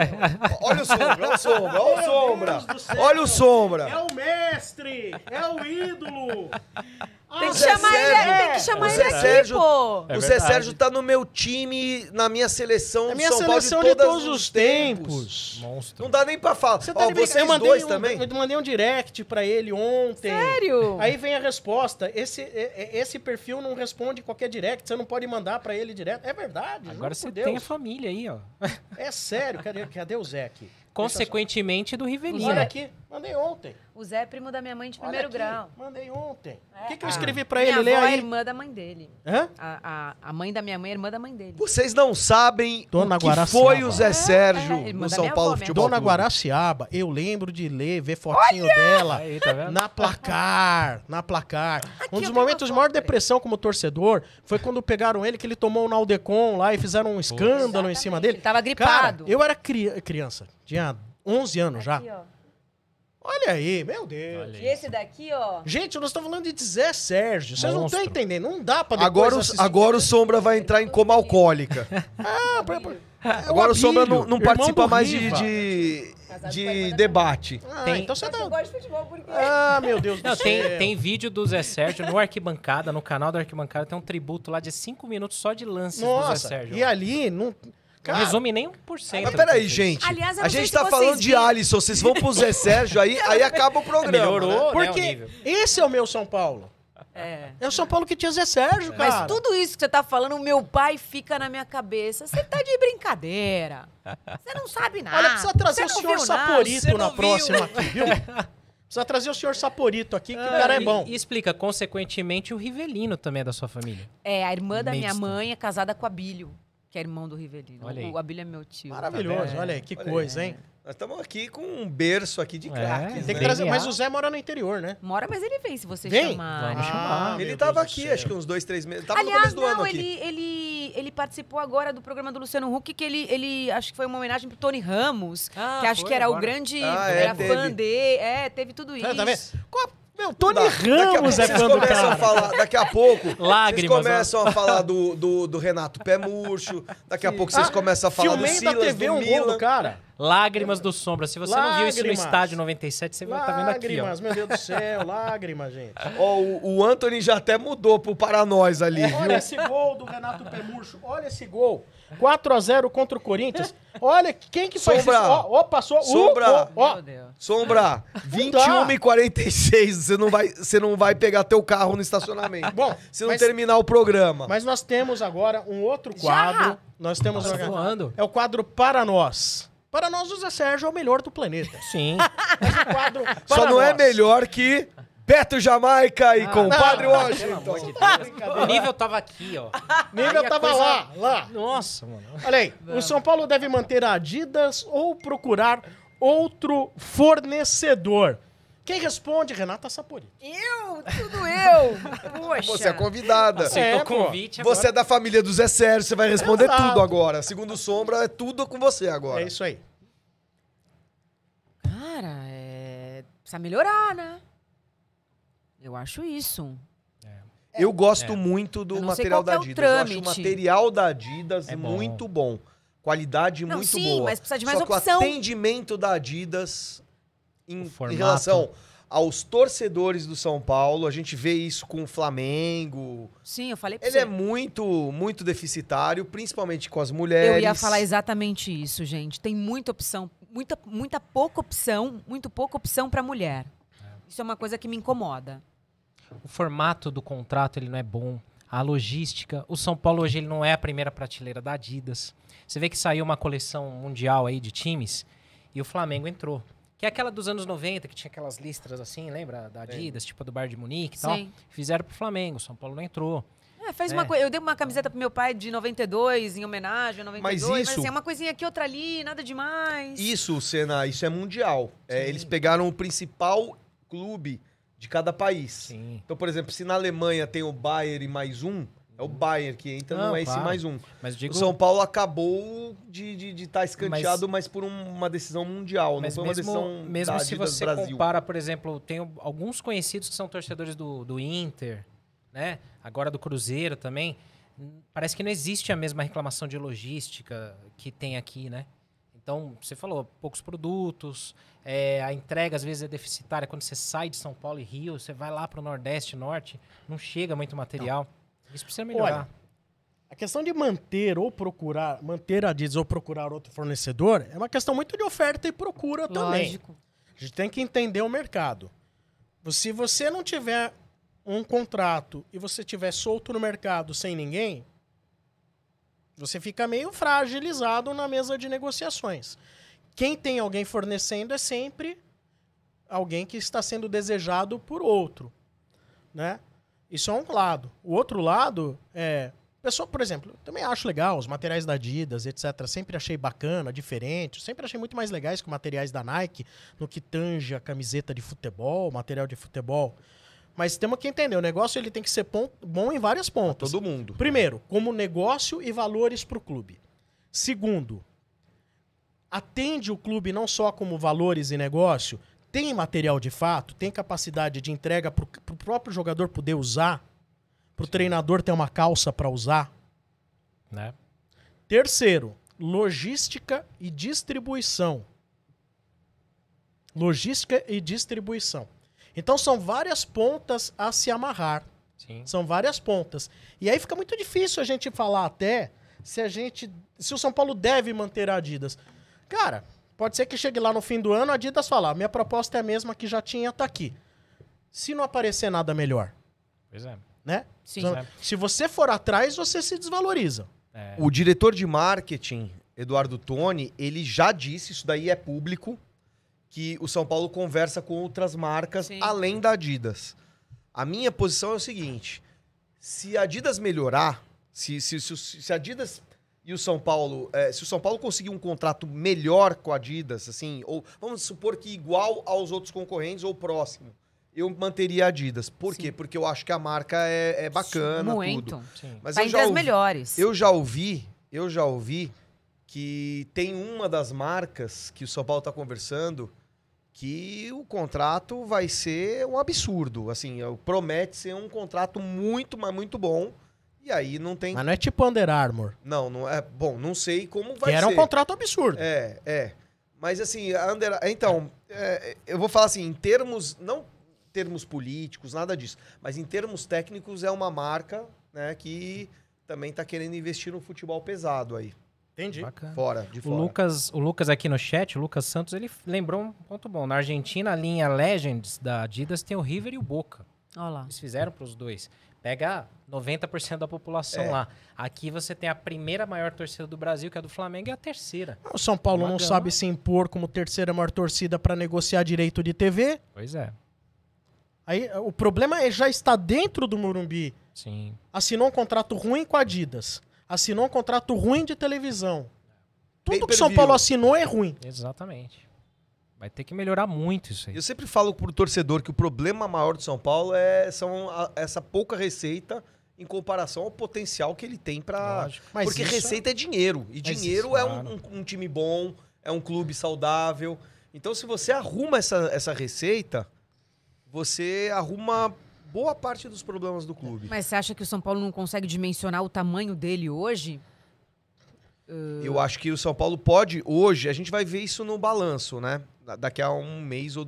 Olha o sombra, olha o sombra, olha o sombra. Do céu. Olha o sombra. É o mestre! É o ídolo! Tem Ah, que Zé chamar ele, tem que chamar o ele Zé aqui, Sérgio- pô. É o Zé. Sérgio tá no meu time, na minha seleção a do minha São Paulo seleção de, de todas todos os tempos. Monstro. Não dá nem pra falar. Você tá Ó, de vocês eu mandei dois um, também? Eu mandei um direct pra ele ontem. Sério? Aí vem a resposta. Esse, esse perfil não responde qualquer direct. Você não pode mandar pra ele direto. É verdade. Agora você por tem a Deus. família aí, ó. É sério. Cadê, cadê o Zé aqui? Consequentemente do Rivelino. Olha aqui. Mandei ontem. O Zé é primo da minha mãe de Olha primeiro aqui, grau. Mandei ontem. O que, que eu Ah. escrevi pra minha ele? Lê avó é aí. irmã da mãe dele. Hã? A, a, a mãe da minha mãe é irmã da mãe dele. Vocês não sabem Dona o que Guaraciaba. foi o Zé Sérgio é, irmã no São minha Paulo avó, minha Futebol Dona Clube. Guaraciaba, eu lembro de ler, ver fotinho dela Aí, tá vendo? na placar, na placar. um eu dos momentos de maior depressão como torcedor foi quando pegaram ele, que ele tomou um Naldecon lá e fizeram um escândalo em cima Exatamente, dele. ele tava Cara, gripado. eu era cri- criança, tinha 11 anos já. Aqui, ó. Olha aí, meu Deus. Olha E esse daqui, ó. Gente, nós estamos falando de Zé Sérgio. Vocês não estão entendendo. Não dá pra depois Agora, o- agora o Sombra vai entrar em coma alcoólica. Ah, pra- pra- é Agora o Sombra não, não participa mais de, de, de debate. Ah, Tem- então você tá... gosta de futebol porque... Ah, meu Deus do Não, céu. tem, tem vídeo do Zé Sérgio no Arquibancada, no canal do Arquibancada, tem um tributo lá de 5 minutos só de lances do Zé Nossa, Sérgio. e ali... Não... Não resume nem 1%. Mas peraí, gente. Aliás, a gente tá falando de viram. Alisson. Vocês vão pro Zé Sérgio, aí, aí acaba o programa. Melhorou, né? né, o Porque nível. esse é o meu São Paulo. É. É o São Paulo que tinha Zé Sérgio, Mas cara. tudo isso que você tá falando, o meu pai fica na minha cabeça. Você tá de brincadeira. Você não sabe nada. Olha, precisa trazer Você o senhor Saporito na próxima aqui, viu? Precisa trazer o senhor Saporito aqui, que o Ah, cara é e- bom. E explica, consequentemente, o Rivelino também é da sua família. É, a irmã da minha mãe é casada com a Bílio. Que é irmão do Rivelino. Olha aí. O Abílio é meu tio. Maravilhoso, vendo? olha aí, que Olha aí. coisa, hein? Nós estamos aqui com um berço aqui de É, craques. Tem que trazer, mas o Zé mora no interior, né? Mora, mas ele vem se você Vem? chamar. Vamos chamar. meu Ele Deus tava do aqui, acho que uns dois, três meses. Tava no Aliás, começo do não, ano aqui. ele, ele, ele participou agora do programa do Luciano Huck, que ele, ele acho que foi uma homenagem pro Tony Ramos, Ah, que acho foi que era agora. o grande, Ah, é, era teve. fã dele, é, teve tudo isso. Tá, tá vendo? Qual- Meu, Tony Dá. Daqui a Ramos é vocês fã do começam a cara. falar, daqui a pouco, Lágrimas, vocês começam a falar do, do, do Renato Pé Murcho, daqui a pouco vocês Ah, começam a falar do Filmei da Silas, TV do um gol Milan. do cara. Lágrimas do Sombra. Se você não viu isso no Lágrimas. estádio 97, você vai estar vendo aqui. Lágrimas, meu Deus do céu, lágrimas, gente. Ó, o, o Anthony já até mudou pro para nós ali, Olha viu? esse gol do Renato Pemurcho, olha esse gol. 4x0 contra o Corinthians. Olha, quem que faz Sombra. isso? Ó, ó, passou. Uh, Sombra. ó, ó. Meu Deus. Sombra, 21 e 46, você não vai, você não vai pegar teu carro no estacionamento. Bom, se não mas- terminar o programa. Mas nós temos agora um outro quadro. Já? Nós temos Tá um- voando. É o quadro Para Nós. Para nós, o Zé Sérgio é o melhor do planeta. Sim. Mas o quadro Só não é Nós. melhor que Beto Jamaica e compadre não, Washington. O nível tava aqui, ó. Nível tava coisa- lá, lá. Nossa, mano. Olha aí, o São Paulo deve manter a Adidas ou procurar outro fornecedor? Quem responde? Renata Sapori. Eu? Tudo eu? Poxa. Você é convidada. Aceitou É, convite agora. Você é da família do Zé Sérgio, você vai responder Exato. tudo agora. Segundo Sombra, é tudo com você agora. É isso aí. Cara, é... precisa melhorar, né? Eu acho isso. Eu gosto É. muito do sei material da que é o Adidas. Eu acho o material da Adidas É bom. muito bom. Qualidade Não, muito sim, boa. mas precisa de mais Só que opção. o atendimento da Adidas em, em relação aos torcedores do São Paulo, a gente vê isso com o Flamengo. Sim, eu falei pra Ele você. é muito, muito deficitário, principalmente com as mulheres. Eu ia falar exatamente isso, gente. Tem muita opção, muita, muita pouca opção, muito pouca opção pra mulher. Isso é uma coisa que me incomoda. O formato do contrato ele não é bom. A logística. O São Paulo hoje ele não é a primeira prateleira da Adidas. Você vê que saiu uma coleção mundial aí de times e o Flamengo entrou. Que é aquela dos anos 90, que tinha aquelas listras assim, lembra? Da Adidas, tipo a do Bar de Munique e tal. Sim. Fizeram pro Flamengo. O São Paulo não entrou. É, fez É. uma coisa. Eu dei uma camiseta pro meu pai de 92, em homenagem a 92. Mas isso- assim, é uma coisinha aqui, outra ali, nada demais. Isso, Senna, isso é mundial. É, eles pegaram o principal clube de cada país. Sim. Então, por exemplo, se na Alemanha tem o Bayern e mais um, é o Bayern que entra, não, Não, é esse claro. mais um. Mas digo. O São Paulo acabou de estar escanteado, mas, por um- uma decisão mundial, Mas não foi uma mesmo, decisão mesmo da se você Brasil. compara, por exemplo, tenho alguns conhecidos que são torcedores do, do Inter, né? Agora do Cruzeiro também. Parece que não existe a mesma reclamação de logística que tem aqui, né? Então, você falou, poucos produtos, é, a entrega às vezes é deficitária. Quando você sai de São Paulo e Rio, você vai lá para o Nordeste, Norte, não chega muito material. Isso precisa melhorar. A questão de manter ou procurar, manter a Adidas ou procurar outro fornecedor é uma questão muito de oferta e procura também. Lógico. A gente tem que entender o mercado. Se você não tiver um contrato e você tiver solto no mercado sem ninguém, você fica meio fragilizado na mesa de negociações. Quem tem alguém fornecendo é sempre alguém que está sendo desejado por outro, né? Isso é um lado. O outro lado é pessoa, por exemplo, também acho legal os materiais da Adidas, etc. Sempre achei bacana, diferente. Sempre achei muito mais legais que materiais da Nike no que tange a camiseta de futebol, material de futebol. Mas temos que entender, o negócio ele tem que ser bom em várias pontas. Todo mundo. Primeiro, como negócio e valores para o clube. Segundo, atende o clube não só como valores e negócio, tem material de fato, tem capacidade de entrega para o próprio jogador poder usar, para o treinador ter uma calça para usar. Né? Terceiro, logística e distribuição. Logística e distribuição. Então são várias pontas a se amarrar. Sim. São várias pontas. E aí fica muito difícil a gente falar até se a gente. Se o São Paulo deve manter a Adidas. Cara, pode ser que chegue lá no fim do ano, a Adidas falar, minha proposta é a mesma que já tinha, tá aqui. Se não aparecer nada melhor, Pois é. né? Sim. Então, É. Se você for atrás, você se desvaloriza. É. O diretor de marketing, Eduardo Toni, ele já disse, isso daí é público, que o São Paulo conversa com outras marcas Sim. além da Adidas. A minha posição é o seguinte: se a Adidas melhorar, se, se, se, se a Adidas e o São Paulo, é, se o São Paulo conseguir um contrato melhor com a Adidas, assim, ou vamos supor que igual aos outros concorrentes ou próximo, eu manteria a Adidas. Por Sim. quê? Porque eu acho que a marca é, é bacana, Muito. tudo. Sim. Mas tá eu já, as ouvi, melhores. eu já ouvi, eu já ouvi que tem uma das marcas que o São Paulo está conversando que o contrato vai ser um absurdo. Assim, promete ser um contrato muito, mas muito bom. E aí não tem. Mas não é tipo Under Armour. Não, não é. Bom, não sei como Que vai era ser. um contrato absurdo. É, é. Mas assim, a Under... então, é, eu vou falar assim, em termos, não termos políticos, nada disso, mas em termos técnicos é uma marca, né, que também tá querendo investir no futebol pesado aí, Entendi. Bacana. fora, de O fora. Lucas, o Lucas aqui no chat, o Lucas Santos, ele lembrou um ponto bom. Na Argentina, a linha Legends da Adidas tem o River e o Boca. Olha lá. Eles fizeram para os dois. Pega 90% da população É. lá. Aqui você tem a primeira maior torcida do Brasil, que é a do Flamengo, e a terceira. O São Paulo Uma não gama. sabe se impor como terceira maior torcida para negociar direito de TV. Pois é. Aí o problema é já está dentro do Morumbi. Sim. Assinou um contrato ruim com a Adidas. Assinou um contrato ruim de televisão. Tudo que o São. Paulo assinou é ruim. Exatamente. Vai ter que melhorar muito isso aí. Eu sempre falo pro torcedor que o problema maior do São Paulo é são a- essa pouca receita em comparação ao potencial que ele tem para Porque receita é dinheiro. E Mas dinheiro isso, é um, um- um time bom, é um clube saudável. Então, se você arruma essa, essa receita, você arruma boa parte dos problemas do clube. Mas você acha que o São Paulo não consegue dimensionar o tamanho dele hoje? Eu acho que o São Paulo pode, hoje, a gente vai ver isso no balanço, né? Da- Daqui a um mês ou,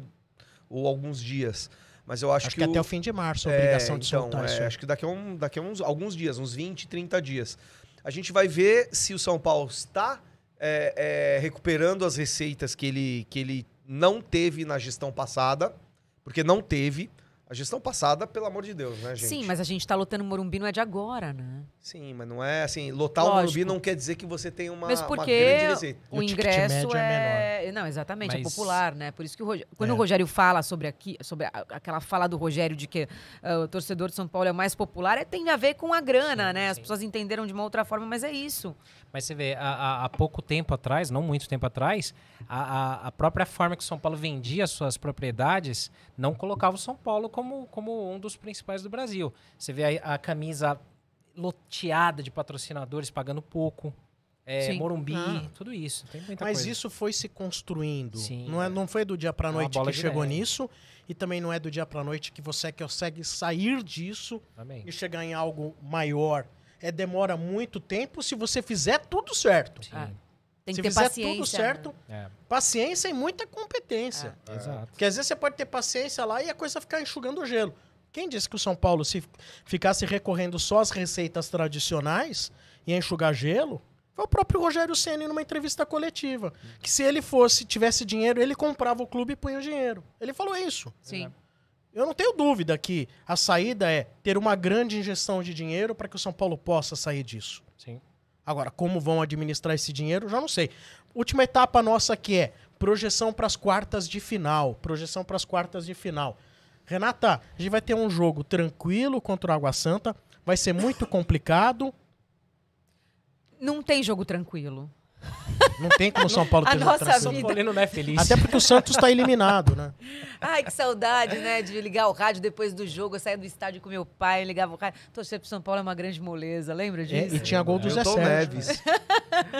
ou alguns dias. Mas eu acho, Acho que, o- até o fim de março a É, obrigação de então, soltar é, isso. Acho que daqui a, um, daqui a uns, alguns dias, uns 20, 30 dias. A gente vai ver se o São Paulo está é, é, recuperando as receitas que ele, que ele não teve na gestão passada, porque não teve. A gestão passada, pelo amor de Deus, né, gente? Sim, mas a gente tá lotando o Morumbi não é de agora, né? Sim, mas não é assim. Lotar o Lógico. Morumbi não quer dizer que você tem uma, Mesmo uma porque grande receita. E o o ingresso médio é é, Não, exatamente, é Mas- popular, né? Por isso que o Rogério- quando É. o Rogério fala sobre aqui, sobre a- aquela fala do Rogério de que ah, o torcedor de São Paulo é o mais popular, é, tem a ver com a grana, Sim, né? As sim. pessoas entenderam de uma outra forma, mas é isso. Mas você vê, há, há- pouco tempo atrás, não muito tempo atrás, a, a- a própria forma que o São Paulo vendia suas propriedades não colocava o São Paulo como, como um dos principais do Brasil. Você vê a, a camisa loteada de patrocinadores pagando pouco, é. Morumbi, Ah. tudo isso. Mas coisa. isso foi se construindo. Sim, não, é, é. não foi do dia pra É noite que chegou nisso. E também não é do dia pra noite que você consegue sair disso Também. e chegar em algo maior. É demora muito tempo se você fizer tudo certo. Sim, Ah, Tem se que ter fizer paciência. tudo certo, né? é, paciência e muita competência. exato. Porque às vezes você pode ter paciência lá e a coisa ficar enxugando o gelo. Quem disse que o São Paulo, se ficasse recorrendo só às receitas tradicionais e enxugar gelo, foi o próprio Rogério Ceni numa entrevista coletiva. Que se ele fosse, tivesse dinheiro, ele comprava o clube e punha o dinheiro. Ele falou isso. Sim. Eu não tenho dúvida que a saída é ter uma grande injeção de dinheiro para que o São Paulo possa sair disso. Sim. Agora, como vão administrar esse dinheiro, já não sei. Última etapa nossa que é projeção para as quartas de final. Projeção para as quartas de final. Renata, a gente vai ter um jogo tranquilo contra o Água Santa. Vai ser muito complicado. Não tem jogo tranquilo. Não tem como o São Paulo A ter jogo nossa. São. Paulino não é feliz. Até porque o Santos está eliminado, né? Ai, que saudade, né? De ligar o rádio depois do jogo. Eu saía do estádio com meu pai, ligava o rádio. Torcer pro São Paulo é uma grande moleza, lembra É, disso? e tinha gol do Zé. Neves.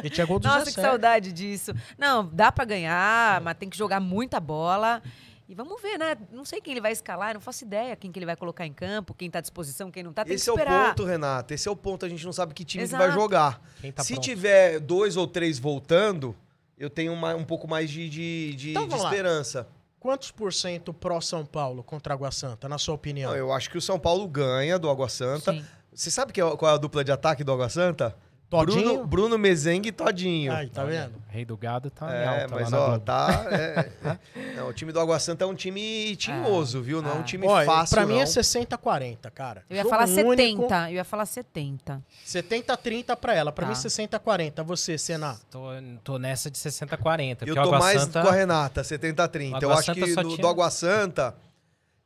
E tinha gol do Nossa, Zé que Sérgio. saudade disso. Não, dá pra ganhar, mas tem que jogar muita bola. E vamos ver, né? Não sei quem ele vai escalar, não faço ideia quem que ele vai colocar em campo, quem tá à disposição, quem não tá. Tem Esse que é o ponto, Renato. Esse é o ponto. A gente não sabe que time que Exato. vai jogar. Quem tá Se pronto. tiver dois ou três voltando, eu tenho uma- um pouco mais de, de, de- Então de vamos lá. esperança. Quantos por cento pró-São Paulo contra a Água Santa, na sua opinião? Não, eu acho que o São Paulo ganha do Água Santa. Sim. Você sabe que é- qual é a dupla de ataque do Água Santa? Todinho? Bruno, Bruno Mezengue e Todinho. Aí, tá vendo? Rei do Gado tá em É, alta mas lá na ó, tá. é- não, o time do Água Santa é um time tinhoso, viu? Não é um Ah. time Ó, fácil. pra mim não. é 60-40, cara. Eu ia Jogo falar único, 70. Eu ia falar 70. 70-30 pra ela. Pra Tá. mim, 60-40. Você, Senna. Tô, tô nessa de 60-40. Eu tô mais Santa- com a Renata, 70-30. O Eu acho Santa que do, tinha- do Água Santa,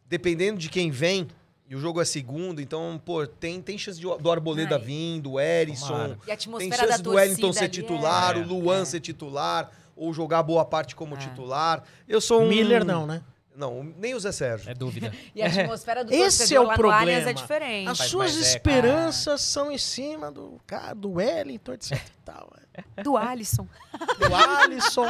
dependendo de quem vem, E o jogo é segundo, então, pô, tem, tem chance de- do Arboleda Ai. vir, do Erisson. E Tem chance da do Wellington ser ali titular, é. o Luan É. ser titular, ou jogar boa parte como É. titular. Eu sou um. Miller não, né? Não, nem o Zé Sérgio. É dúvida. E a atmosfera do Esse é o lá no Allianz problema. é diferente. As Faz suas eco. esperanças são em cima do cara, do Wellington, etc e tal. é. Do Alisson. Do Alisson.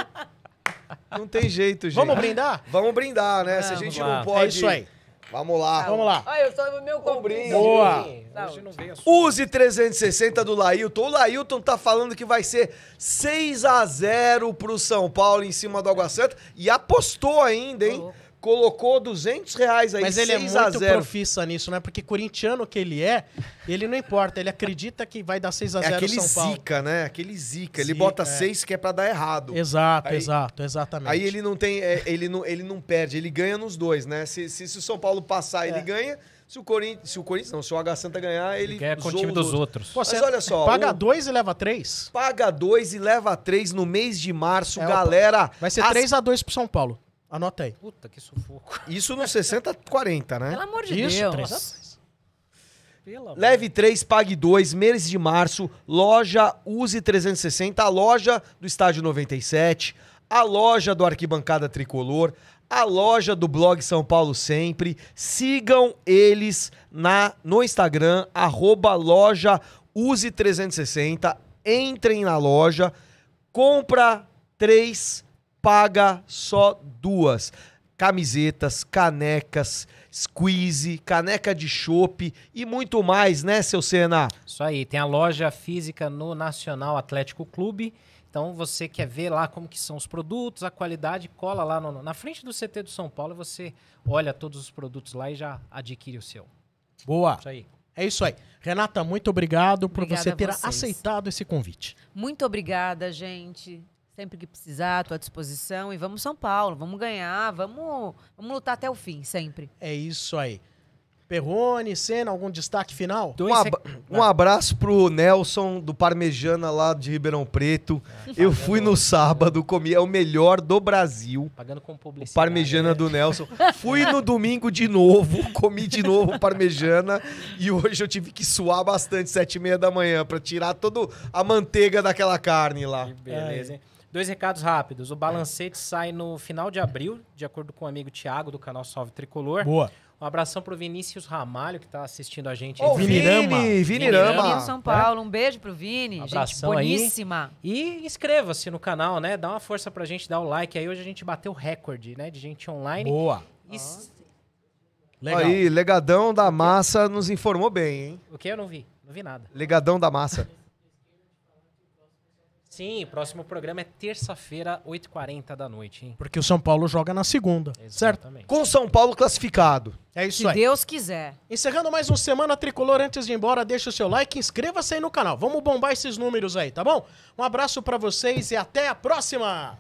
Não tem jeito, gente. Vamos brindar? Vamos brindar, né? Se a gente lá. não pode. É isso aí. Vamos lá. Vamos lá. Olha, eu sou meu brinde. Boa. Hoje não veio a Use 360 do Lailton. O Lailton tá falando que vai ser 6 a 0 pro São Paulo em cima do Água Santa. E apostou ainda, hein? louco. Colocou 200 reais aí, Mas ele é 6 a muito 0 profissa nisso, né? Porque corintiano que ele é, ele não importa. Ele acredita que vai dar 6 a É 0 aquele São Paulo. zica, né? Aquele zica. Ele Zica, bota é. 6 que é pra dar errado. Exato, Aí- exato, exatamente. Aí ele não tem. é, ele, não, ele não perde, ele ganha nos dois, né? Se, se, se o São Paulo passar, É. ele ganha. Se o Corinthians. Se o Corinthians, não, se o H Santa ganhar, ele. Ele ganha com o time os dos outros. outros. Pô, Mas olha só, Paga o- dois e leva três. Paga 2 e leva 3 no mês de março, É, galera. Vai ser as- 3 a 2 pro São Paulo. Anota aí. Puta, que sufoco. Isso no 60-40, né? Pelo amor de Isso, Deus. 3 a 2. Pelo amor. Leve 3, pague 2, mês de março, loja Use 360, a loja do Estádio 97, a loja do Arquibancada Tricolor, a loja do blog São Paulo Sempre. Sigam eles na no Instagram, arroba loja Use 360. Entrem na loja, compra três, paga só duas. Camisetas, canecas, squeeze, caneca de chopp e muito mais, né, seu Senna? Isso aí, tem a loja física no Nacional Atlético Clube. Então você quer ver lá como que são os produtos, a qualidade, cola lá no- na frente do CT do São Paulo e você olha todos os produtos lá e já adquire o seu. Boa. Isso aí. É isso aí. Renata, muito obrigado por Obrigada você ter aceitado esse convite. Muito obrigada, gente. Sempre que precisar, à tua disposição. E vamos São Paulo, vamos ganhar, vamos, vamos lutar até o fim, sempre. É isso aí. Perrone, Senna, algum destaque final? Um, ab- um abraço pro Nelson do Parmejana lá de Ribeirão Preto. Eu fui no sábado, comi, é o melhor do Brasil. Pagando com O publicidade. parmejana né? do Nelson. Fui no domingo de novo, comi de novo parmejana e hoje eu tive que suar bastante, sete e meia da manhã, pra tirar toda a manteiga daquela carne lá. Que Beleza, hein? Dois recados rápidos. O balancete sai no final de abril, de acordo com o amigo Thiago, do canal Salve Tricolor. Boa. Um abração pro Vinícius Ramalho, que tá assistindo a gente. Ô, aí. Vinirama. Vini, Vini Vinirama. São Paulo, um beijo pro Vini. Um gente abração aí. boníssima. E inscreva-se no canal, né? Dá uma força pra gente, dá o like aí. Hoje a gente bateu recorde, né? De gente online. Boa. E Legal. Aí, Legadão da Massa nos informou bem, hein? O que eu não vi? Não vi nada. Legadão da Massa. Sim, próximo programa é terça-feira, 8h40 da noite, hein? Porque o São Paulo joga na segunda, certo? Exatamente. Com São Paulo classificado. É isso Se aí. Deus quiser. Encerrando mais um Semana Tricolor, antes de ir embora, deixa o seu like, inscreva-se aí no canal. Vamos bombar esses números aí, tá bom? Um abraço pra vocês e até a próxima!